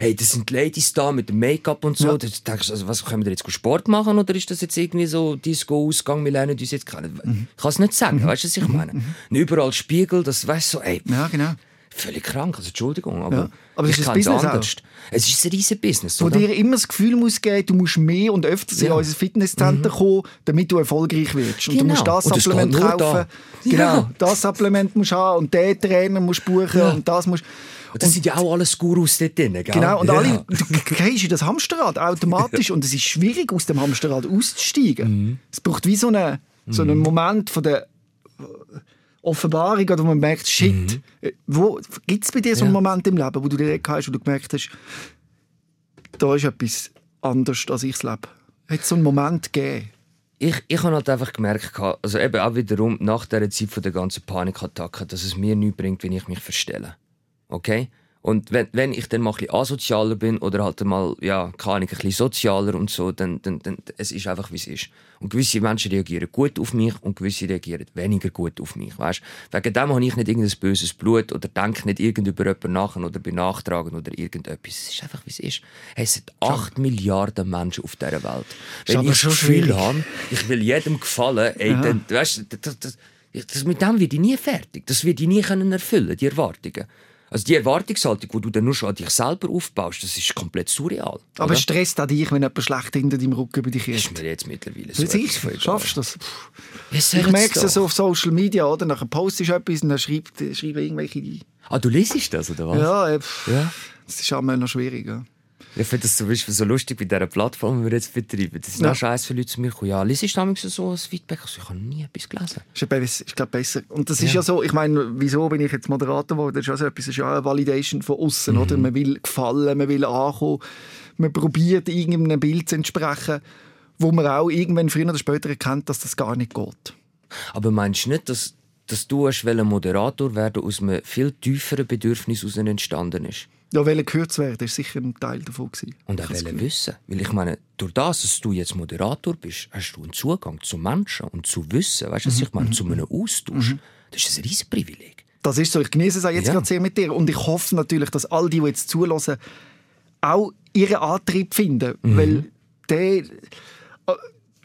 Hey, das sind die Ladies da mit dem Make-up und so. Ja. Da denkst du, also, was, können wir jetzt Sport machen oder ist das jetzt irgendwie so Disco-Ausgang, wir lernen uns jetzt kennen? Ich kann es nicht sagen, weißt du, was ich meine? Und Überall Spiegel, das weißt du, so, ey, Ja, genau. Völlig krank, also Entschuldigung, aber, Ja. Aber es ich ist ein Business auch. anders. Es ist ein riesen Business, Wo oder? dir immer das Gefühl muss geben, du musst mehr und öfters in Ja. Mhm. unser Fitnesscenter kommen, damit du erfolgreich wirst. Und du Genau. musst das Und Supplement kaufen. da. Genau, Ja. das Supplement musst du haben und den Trainer musst du buchen Ja. und das musst Und das sind ja auch alles Gurus dort drin, gell? Genau, und ja. alle, du gehst in das Hamsterrad automatisch und es ist schwierig, aus dem Hamsterrad auszusteigen. Mhm. Es braucht wie so einen, so einen Moment von der Offenbarung, oder wo man merkt, shit, äh, wo gibt es bei dir so einen Mhm. Ja. Moment im Leben, wo du dir hast, wo du gemerkt hast, da ist etwas anders, als ich es lebe? Hat es so einen Moment gegeben? ich, ich habe halt einfach gemerkt, also eben auch wiederum nach der Zeit von der ganzen Panikattacke, dass es mir nichts bringt, wenn ich mich verstelle. Okay? Und wenn, wenn ich dann mal ein bisschen asozialer bin oder halt mal, ja, keine Ahnung, ein bisschen sozialer und so, dann, dann, dann es ist einfach, wie es ist. Und gewisse Menschen reagieren gut auf mich und gewisse reagieren weniger gut auf mich, weißt? Wegen dem habe ich nicht irgendein böses Blut oder denke nicht irgend über jemanden nach oder bin nachtragend oder irgendetwas. Es ist einfach, wie es ist. Hey, Es sind 8 Milliarden Menschen auf dieser Welt. Wenn ich schon schwierig. habe, ich will jedem gefallen, ey, dann, weißt, das, das, das, mit dem werde ich nie fertig. Das werde ich nie können erfüllen, die Erwartungen. Also die Erwartungshaltung, die du dann nur schon an dich selber aufbaust, das ist komplett surreal. Aber oder? es stresst auch dich, wenn jemand schlecht hinter deinem Rücken bei dich ist ist. mir jetzt mittlerweile so Sicher, schaffst du das? Ich merke es so auf Social Media, oder? Nachher postest du etwas und dann schreibt, schreiben irgendwelche... Ah, du liest das, oder was? Ja, äh, Ja. das ist einmal noch schwierig. Ja. Ich finde das zum Beispiel so lustig bei dieser Plattform, die wir jetzt betreiben. Das ist Ja. noch scheiß für Leute zu mir. Ja, liest du damals so ein Feedback? Also, ich habe nie etwas gelesen. Ist, ja besser- ist glaub, besser. Und das ist Ja. ja so, ich meine, wieso bin ich jetzt Moderator geworden? Das ist ja so etwas, das ist ja eine Validation von außen, oder? Mhm. Man will gefallen, man will ankommen, man probiert irgendeinem Bild zu entsprechen, wo man auch irgendwann früher oder später erkennt, dass das gar nicht geht. Aber meinst du nicht, dass, dass du Moderator werden aus einem viel tieferen Bedürfnis entstanden ist? Ja, weil gehört zu werden, ist sicher ein Teil davon gewesen. Und auch wollen wissen. Weil ich meine, durch das, dass du jetzt Moderator bist, hast du einen Zugang zu Menschen und zu Wissen. Weißt du, was ich meine? Zu einem Austausch. Das ist ein riesen Privileg. Das ist so. Ich genieße es auch jetzt Ja. gerade sehr mit dir. Und ich hoffe natürlich, dass all die, die jetzt zulassen, auch ihren Antrieb finden. Mhm. Weil der, äh,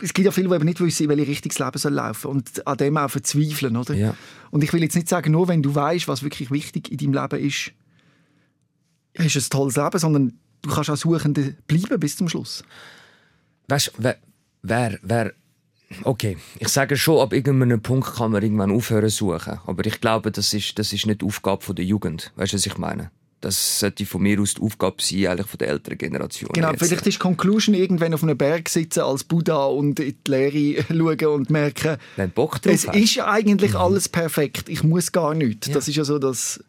es gibt ja viele, die eben nicht wissen, in welche Richtung das Leben soll laufen und an dem auch verzweifeln. Oder? Ja. Und ich will jetzt nicht sagen, nur wenn du weißt, was wirklich wichtig in deinem Leben ist, hast ein tolles Leben, sondern du kannst auch Suchende bleiben bis zum Schluss. Weißt du, wer, wer, wer. Okay, ich sage schon, ab irgendeinem Punkt kann man irgendwann aufhören zu suchen. Aber ich glaube, das ist, das ist nicht die Aufgabe von der Jugend. Weißt du, was ich meine? Das sollte von mir aus die Aufgabe sein, eigentlich von der älteren Generation. Genau, jetzt. vielleicht ist die Conclusion irgendwann auf einem Berg sitzen als Buddha und in die Leere schauen und merken, Wenn Bock drauf es hast. ist ja eigentlich alles perfekt. Ich muss gar nichts. Ja. Das ist ja so das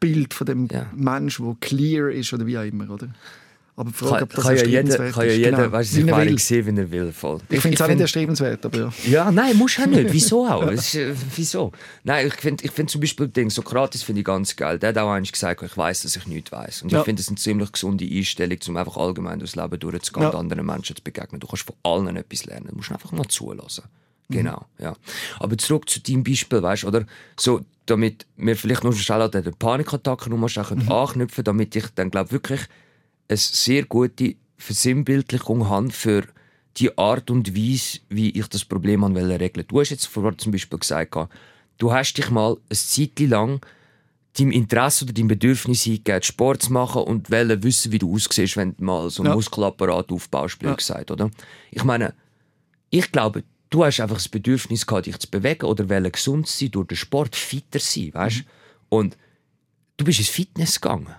Bild von dem Ja. Mensch, der clear ist oder wie auch immer, oder? Aber die Frage, kann, ob das kann ja jeder, kann ja ist. jeder Genau. weißt, Wie sich sehen, wie er will. Voll. Ich finde es auch nicht find- erstrebenswert, aber ja. Ja, nein, musst du auch nicht. Wieso auch? Ist, äh, wieso? Nein, ich finde ich find zum Beispiel Ding, Sokrates finde ich ganz geil. Der hat auch eigentlich gesagt, ich weiß, dass ich nichts weiß. Und Ja. ich finde, das eine ziemlich gesunde Einstellung, um einfach allgemein durchs Leben durchzugehen Ja. und anderen Menschen zu begegnen. Du kannst von allen etwas lernen. Du musst einfach mal zulassen. Genau, ja. Aber zurück zu deinem Beispiel, weißt oder? So, damit wir vielleicht noch schnell an den Panikattacken mhm. anknüpfen damit ich dann, glaube wirklich eine sehr gute Versinnbildlichung habe für die Art und Weise, wie ich das Problem an regeln Du hast jetzt vorher zum Beispiel gesagt, du hast dich mal ein Zeit lang deinem Interesse oder deinem Bedürfnis eingegeben, Sport zu machen und wollen wissen, wie du aussiehst, wenn du mal so einen ja. Muskelapparat aufbaust, blöd ja. gesagt, oder? Ich meine, ich glaube, du hast einfach das Bedürfnis gehabt, dich zu bewegen oder wollen gesund sein, durch den Sport fitter sein, weißt? Mhm. Und du bist ins Fitness gegangen.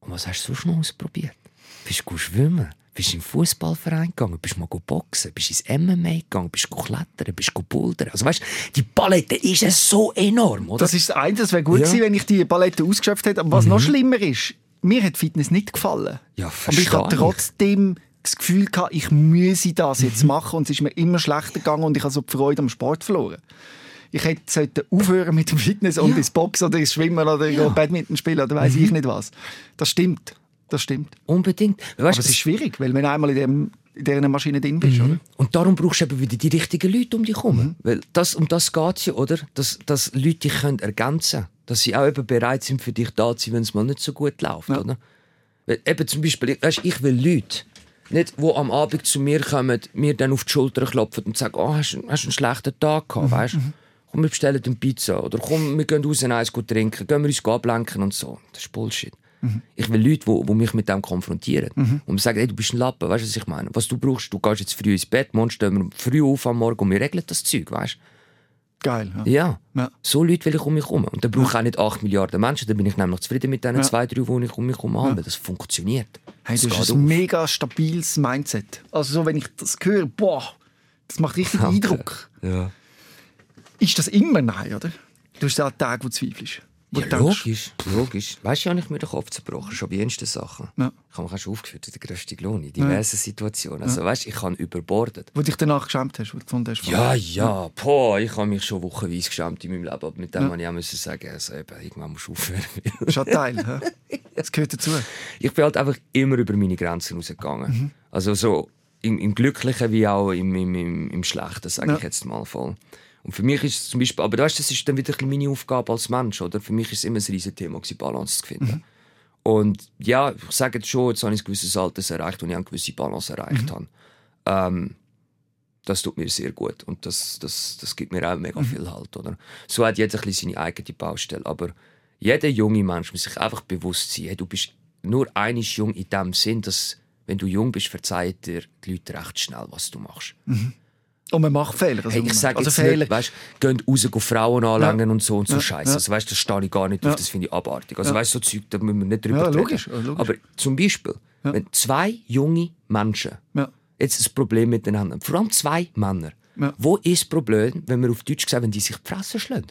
Und was hast du sonst noch ausprobiert? Bist du schwimmen? Bist den Fußballverein gegangen? Bist mal boxen? Bist du ins MMA gegangen? Bist du klettern? Bist du bouldern? Also weißt, die Palette ist so enorm, oder? Das ist das eine, das wäre gut ja. gewesen, wenn ich die Palette ausgeschöpft hätte. Aber was mhm. noch schlimmer ist, mir hat Fitness nicht gefallen. Ja, Aber ich habe trotzdem das Gefühl gehabt, ich müsse das jetzt mhm. machen und es ist mir immer schlechter gegangen und ich habe so die Freude am Sport verloren. Ich hätte aufhören mit dem Fitness und ja. ins Boxen oder ins Schwimmen oder ja. Badminton spielen oder weiß mhm. ich nicht was. Das stimmt das stimmt. Unbedingt. Weißt, Aber es ist schwierig, weil wenn du einmal in, dem, in dieser Maschine drin bist, mhm. oder? Und darum brauchst du eben wieder die richtigen Leute um dich herum. Mhm. Weil das, um das geht es ja, oder? Dass, dass Leute dich können ergänzen können. Dass sie auch eben bereit sind, für dich da zu sein, wenn es mal nicht so gut läuft, ja. oder? Weil eben zum Beispiel, weißt, ich will Leute, nicht, die am Abend zu mir kommen, mir dann auf die Schulter klopfen und sagen, oh, hast, hast einen schlechten Tag gehabt, mhm. weißt? Mhm. Komm, wir bestellen eine Pizza. Oder komm, wir gehen raus und eins trinken. Gehen wir uns ablenken und so. Das ist Bullshit. Mhm. Ich will Leute, die, die mich mit dem konfrontieren. Mhm. Und mir sagen, hey, du bist ein Lappen, weißt du, was ich meine? Was du brauchst, du gehst jetzt früh ins Bett, morgen stehen wir früh auf am Morgen und wir regeln das Zeug, weißt du? Geil. Ja. Ja. ja. So Leute will ich um mich herum. Und dann brauche ich auch nicht 8 Milliarden Menschen, dann bin ich nämlich zufrieden mit diesen ja. zwei, drei, die ich um mich herum habe. Das funktioniert. Hey, das, das ist ein auf. mega stabiles Mindset. Also so, wenn ich das höre, boah, das macht richtig Danke. Eindruck. Ja. Ist das immer nein, oder? Du hast ja Tage, wo du zweifelst. Ja, logisch, logisch. Weißt du, ich habe mir den Kopf zerbrochen, schon bei jensten Sachen. Ja. Ich habe mich schon aufgeführt in der grössten Lohn, in diversen ja. Situationen. Also, weißt ich habe überbordet. Wo dich danach geschämt hast, wo du gefunden hast? Ja, ja, boah, ich habe mich schon wochenweise geschämt in meinem Leben, aber mit dem ja. muss ich auch sagen, also eben, irgendwann musst du aufhören. ein Teil, das gehört dazu. Ich bin halt einfach immer über meine Grenzen rausgegangen. Mhm. Also so im, im Glücklichen wie auch im, im, im, im Schlechten, sage ich jetzt mal voll. Und für mich ist es zum Beispiel, aber weißt, das ist dann wieder meine Aufgabe als Mensch, oder? Für mich ist es immer ein riesiges Thema, Balance zu finden. Mhm. Und ja, ich sage jetzt schon, jetzt habe ich ein gewisses Alter erreicht und ich habe eine gewisse Balance erreicht mhm. habe. Ähm, das tut mir sehr gut und das, das, das gibt mir auch mega mhm. viel Halt, oder? So hat jeder ein bisschen seine eigene Baustelle, aber jeder junge Mensch muss sich einfach bewusst sein, hey, du bist nur einisch jung in dem Sinn, dass wenn du jung bist, verzeiht dir die Leute recht schnell, was du machst. Mhm. Und man macht Fehler. Also hey, ich sage also jetzt Fehler. nicht, weißt, gehen raus, gehen Frauen anlangen ja. und so und so ja. Scheiße. Ja. Also, weißt, das stehe ich gar nicht ja. auf, das finde ich abartig. Also, ja. weißt, so Zeug, da müssen wir nicht drüber ja, logisch, reden. logisch. Aber zum Beispiel, wenn zwei junge Menschen jetzt ein Problem miteinander vor allem zwei Männer, wo ist das Problem, wenn wir auf Deutsch sagen, wenn die sich die Fresse schlagen?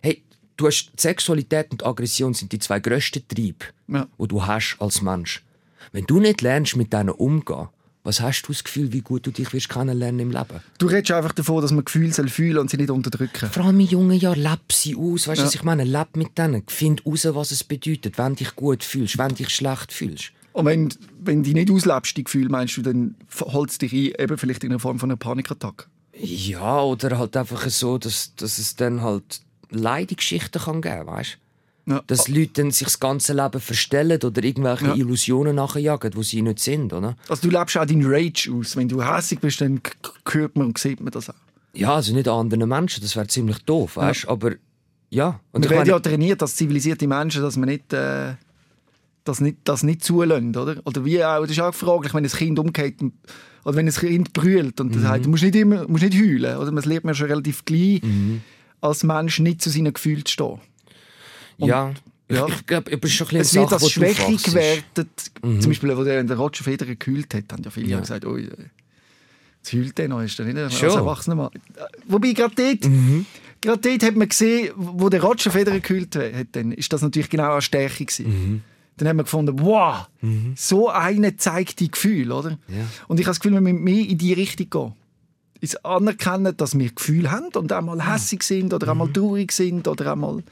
Hey, du hast Sexualität und Aggression sind die zwei grössten Triebe, die du hast als Mensch. Wenn du nicht lernst, mit denen umzugehen, was hast du das Gefühl, wie gut du dich wirst kennenlernen im Leben? Du redest einfach davon, dass man Gefühle soll fühlen und sie nicht unterdrücken. Vor allem in jungen Jahren, leb sie aus. Weißt du, ja. was ich meine? Leb mit denen. Find raus, was es bedeutet, wenn du dich gut fühlst, wenn du dich schlecht fühlst. Und wenn, wenn du nicht auslebst, die Gefühle, meinst du, dann holst du dich ein, eben vielleicht in einer Form von einer Panikattacke? Ja, oder halt einfach so, dass, dass es dann halt Leidegeschichten kann geben, weißt du? Ja. Dass Leute dann sich das ganze Leben verstellen oder irgendwelche ja. Illusionen nachjagen, die sie nicht sind, oder? Also du lebst auch deinen Rage aus. Wenn du hässlich bist, dann hört man und sieht man das auch. Ja, also nicht an anderen Menschen, das wäre ziemlich doof, weißt? Ja. Aber ja. Und wir werden ja trainiert als zivilisierte Menschen, dass man nicht... Äh das nicht, das nicht zulassen, oder? Oder wie auch, das ist auch fraglich, wenn ein Kind umgeht oder wenn ein Kind brüllt und mhm. sagt, du musst nicht immer, musst nicht heulen, oder? Man lernt mir schon relativ gleich mhm. als Mensch nicht zu seinen Gefühlen zu stehen. Und ja. Ja. Ich, glaube, ich bin schon ein Es wird als Schwäche gewertet. Mhm. Zum Beispiel, als der, Roger Federer gekühlt hat, haben ja viele ja. gesagt, oh, jetzt heult der noch, ist der nicht als Erwachsener Mann. Wobei, gerade dort, mhm. gerade dort hat man gesehen, wo der Roger Federer gekühlt hat, dann ist das natürlich genau eine Stärke gewesen. Mhm. Dann haben wir gefunden, wow, mhm. so eine zeigt die Gefühle, oder? Ja. Und ich habe das Gefühl, wir müssen mehr in die Richtung gehen. Ist anerkennen, dass wir Gefühle haben und einmal hässig sind oder einmal mhm. traurig sind oder einmal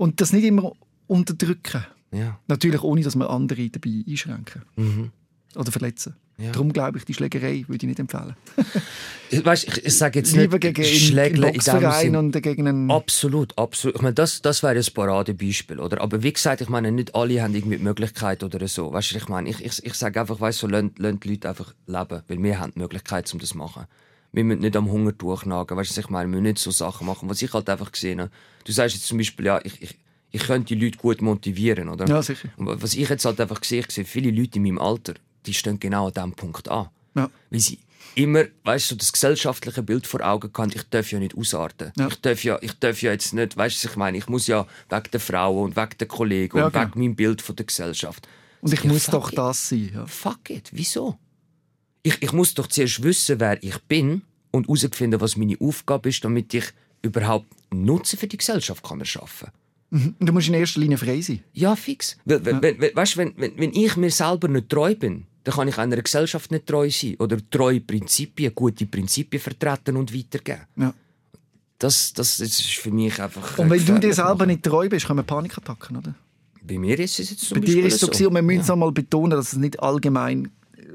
und das nicht immer unterdrücken. Ja. Natürlich ohne, dass wir andere dabei einschränken. Mhm. Oder verletzen. Ja. Darum glaube ich, die Schlägerei würde ich nicht empfehlen. weißt, ich, ich sage jetzt Lieber nicht gegen Schlägle in Boxverein und gegen einen... Absolut, absolut. Ich meine, das, das wäre ein Paradebeispiel, oder? Aber wie gesagt, ich meine, nicht alle haben irgendwie die Möglichkeit oder so. Weißt du, ich meine, ich, ich, ich sage einfach, weißt du, so, lasst, lasst die Leute einfach leben, weil wir haben die Möglichkeit, um das zu machen. Wir müssen nicht am Hunger durchnagen, weißt du, ich meine, wir müssen nicht so Sachen machen, was ich halt einfach gesehen habe. Du sagst jetzt zum Beispiel, ja, ich, ich ich könnte die Leute gut motivieren, oder? Ja, sicher. Und was ich jetzt halt einfach sehe, ich sehe viele Leute in meinem Alter, die stehen genau an diesem Punkt an. Ja. Weil sie immer, weißt du, das gesellschaftliche Bild vor Augen haben, ich darf ja nicht ausarten. Ja. Ich, darf ja, ich darf ja jetzt nicht, weißt du, ich meine, ich muss ja wegen der Frauen und wegen der Kollegen Ja, und genau. wegen meinem Bild von der Gesellschaft. Und ich Ja, muss doch it. das sein. Ja. Fuck it, wieso? Ich, ich muss doch zuerst wissen, wer ich bin und herausfinden, was meine Aufgabe ist, damit ich überhaupt Nutzen für die Gesellschaft kann erschaffen kann. Und du musst in erster Linie frei sein. Ja, fix. Weil, wenn, wenn, wenn- weißt, wenn, wenn, wenn ich mir selber nicht treu bin, dann kann ich einer Gesellschaft nicht treu sein. Oder treue Prinzipien, gute Prinzipien vertreten und weitergeben. Ja. Das, das, das ist für mich einfach. Und äh, wenn du dir selber machen. nicht treu bist, kommen Panikattacken, oder? Bei mir ist es jetzt zum Bei dir Beispiel ist es so, so. und wir müssen es einmal betonen, dass es nicht allgemein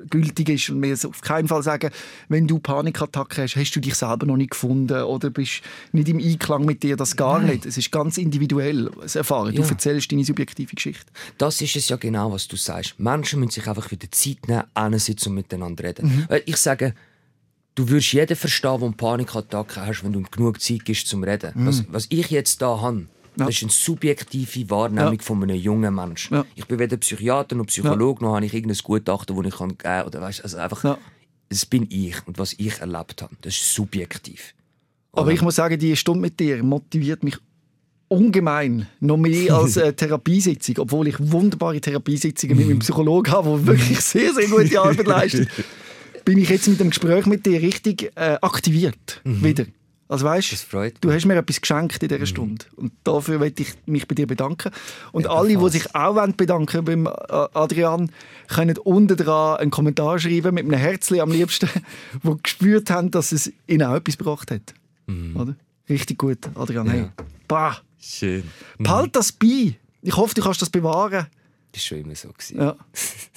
gültig ist und wir es auf keinen Fall sagen, wenn du Panikattacken hast, hast du dich selber noch nicht gefunden oder bist nicht im Einklang mit dir, das gar nicht. Es ist ganz individuell, das Erfahren. Du Ja. erzählst deine subjektive Geschichte. Das ist es ja genau, was du sagst. Menschen müssen sich einfach wieder Zeit nehmen, hinsitzen und miteinander reden. Mhm. Ich sage, du würdest jeden verstehen, der eine Panikattacke hast, wenn du ihm genug Zeit gibst zum Reden. Was, was ich jetzt da habe, Mhm. Ja. das ist eine subjektive Wahrnehmung Ja. von einem jungen Menschen. Ja. Ich bin weder Psychiater noch Psychologe, noch habe ich irgendein Gutachten, das ich kann geben kann. Oder weißt, also einfach, das bin ich und was ich erlebt habe. Das ist subjektiv. Aber ich muss sagen, die Stunde mit dir motiviert mich ungemein, noch mehr als eine Therapiesitzung, obwohl ich wunderbare Therapiesitzungen mit meinem Psychologen habe, der wirklich sehr, sehr gute Arbeit leistet, bin ich jetzt mit dem Gespräch mit dir richtig äh, aktiviert wieder. Also weißt, du hast mir etwas geschenkt in dieser Stunde und dafür möchte ich mich bei dir bedanken. Und Ja, alle, die sich auch wollen bedanken beim äh, Adrian, können unten dran einen Kommentar schreiben mit einem Herzchen am liebsten, wo gespürt haben, dass es ihnen auch etwas gebracht hat. Oder? Richtig gut, Adrian. Hey. Ja. Bah. Schön. Behalt das bei. Ich hoffe, du kannst das bewahren. Das war schon immer so. Gewesen. Ja.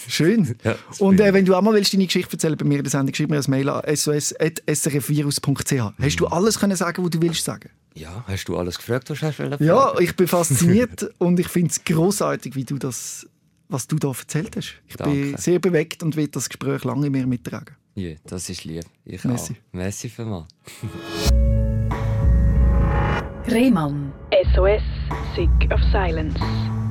Schön. Ja, Und bin äh, wenn du auch mal willst, deine Geschichte erzählen bei mir in der Sendung, schreib mir ein Mail an sos.srfvirus.ch. Hast du alles können sagen, was du willst sagen? Ja, hast du alles gefragt, was hast du wollen Ja, fragen? ich bin fasziniert und ich finde es großartig, wie du das, was du da erzählt hast. Ich bin Danke. sehr bewegt und will das Gespräch lange mir mittragen. Ja, das ist lieb. Ich Merci. auch. Merci vielmals. Rehmann. SOS, Sick of Silence.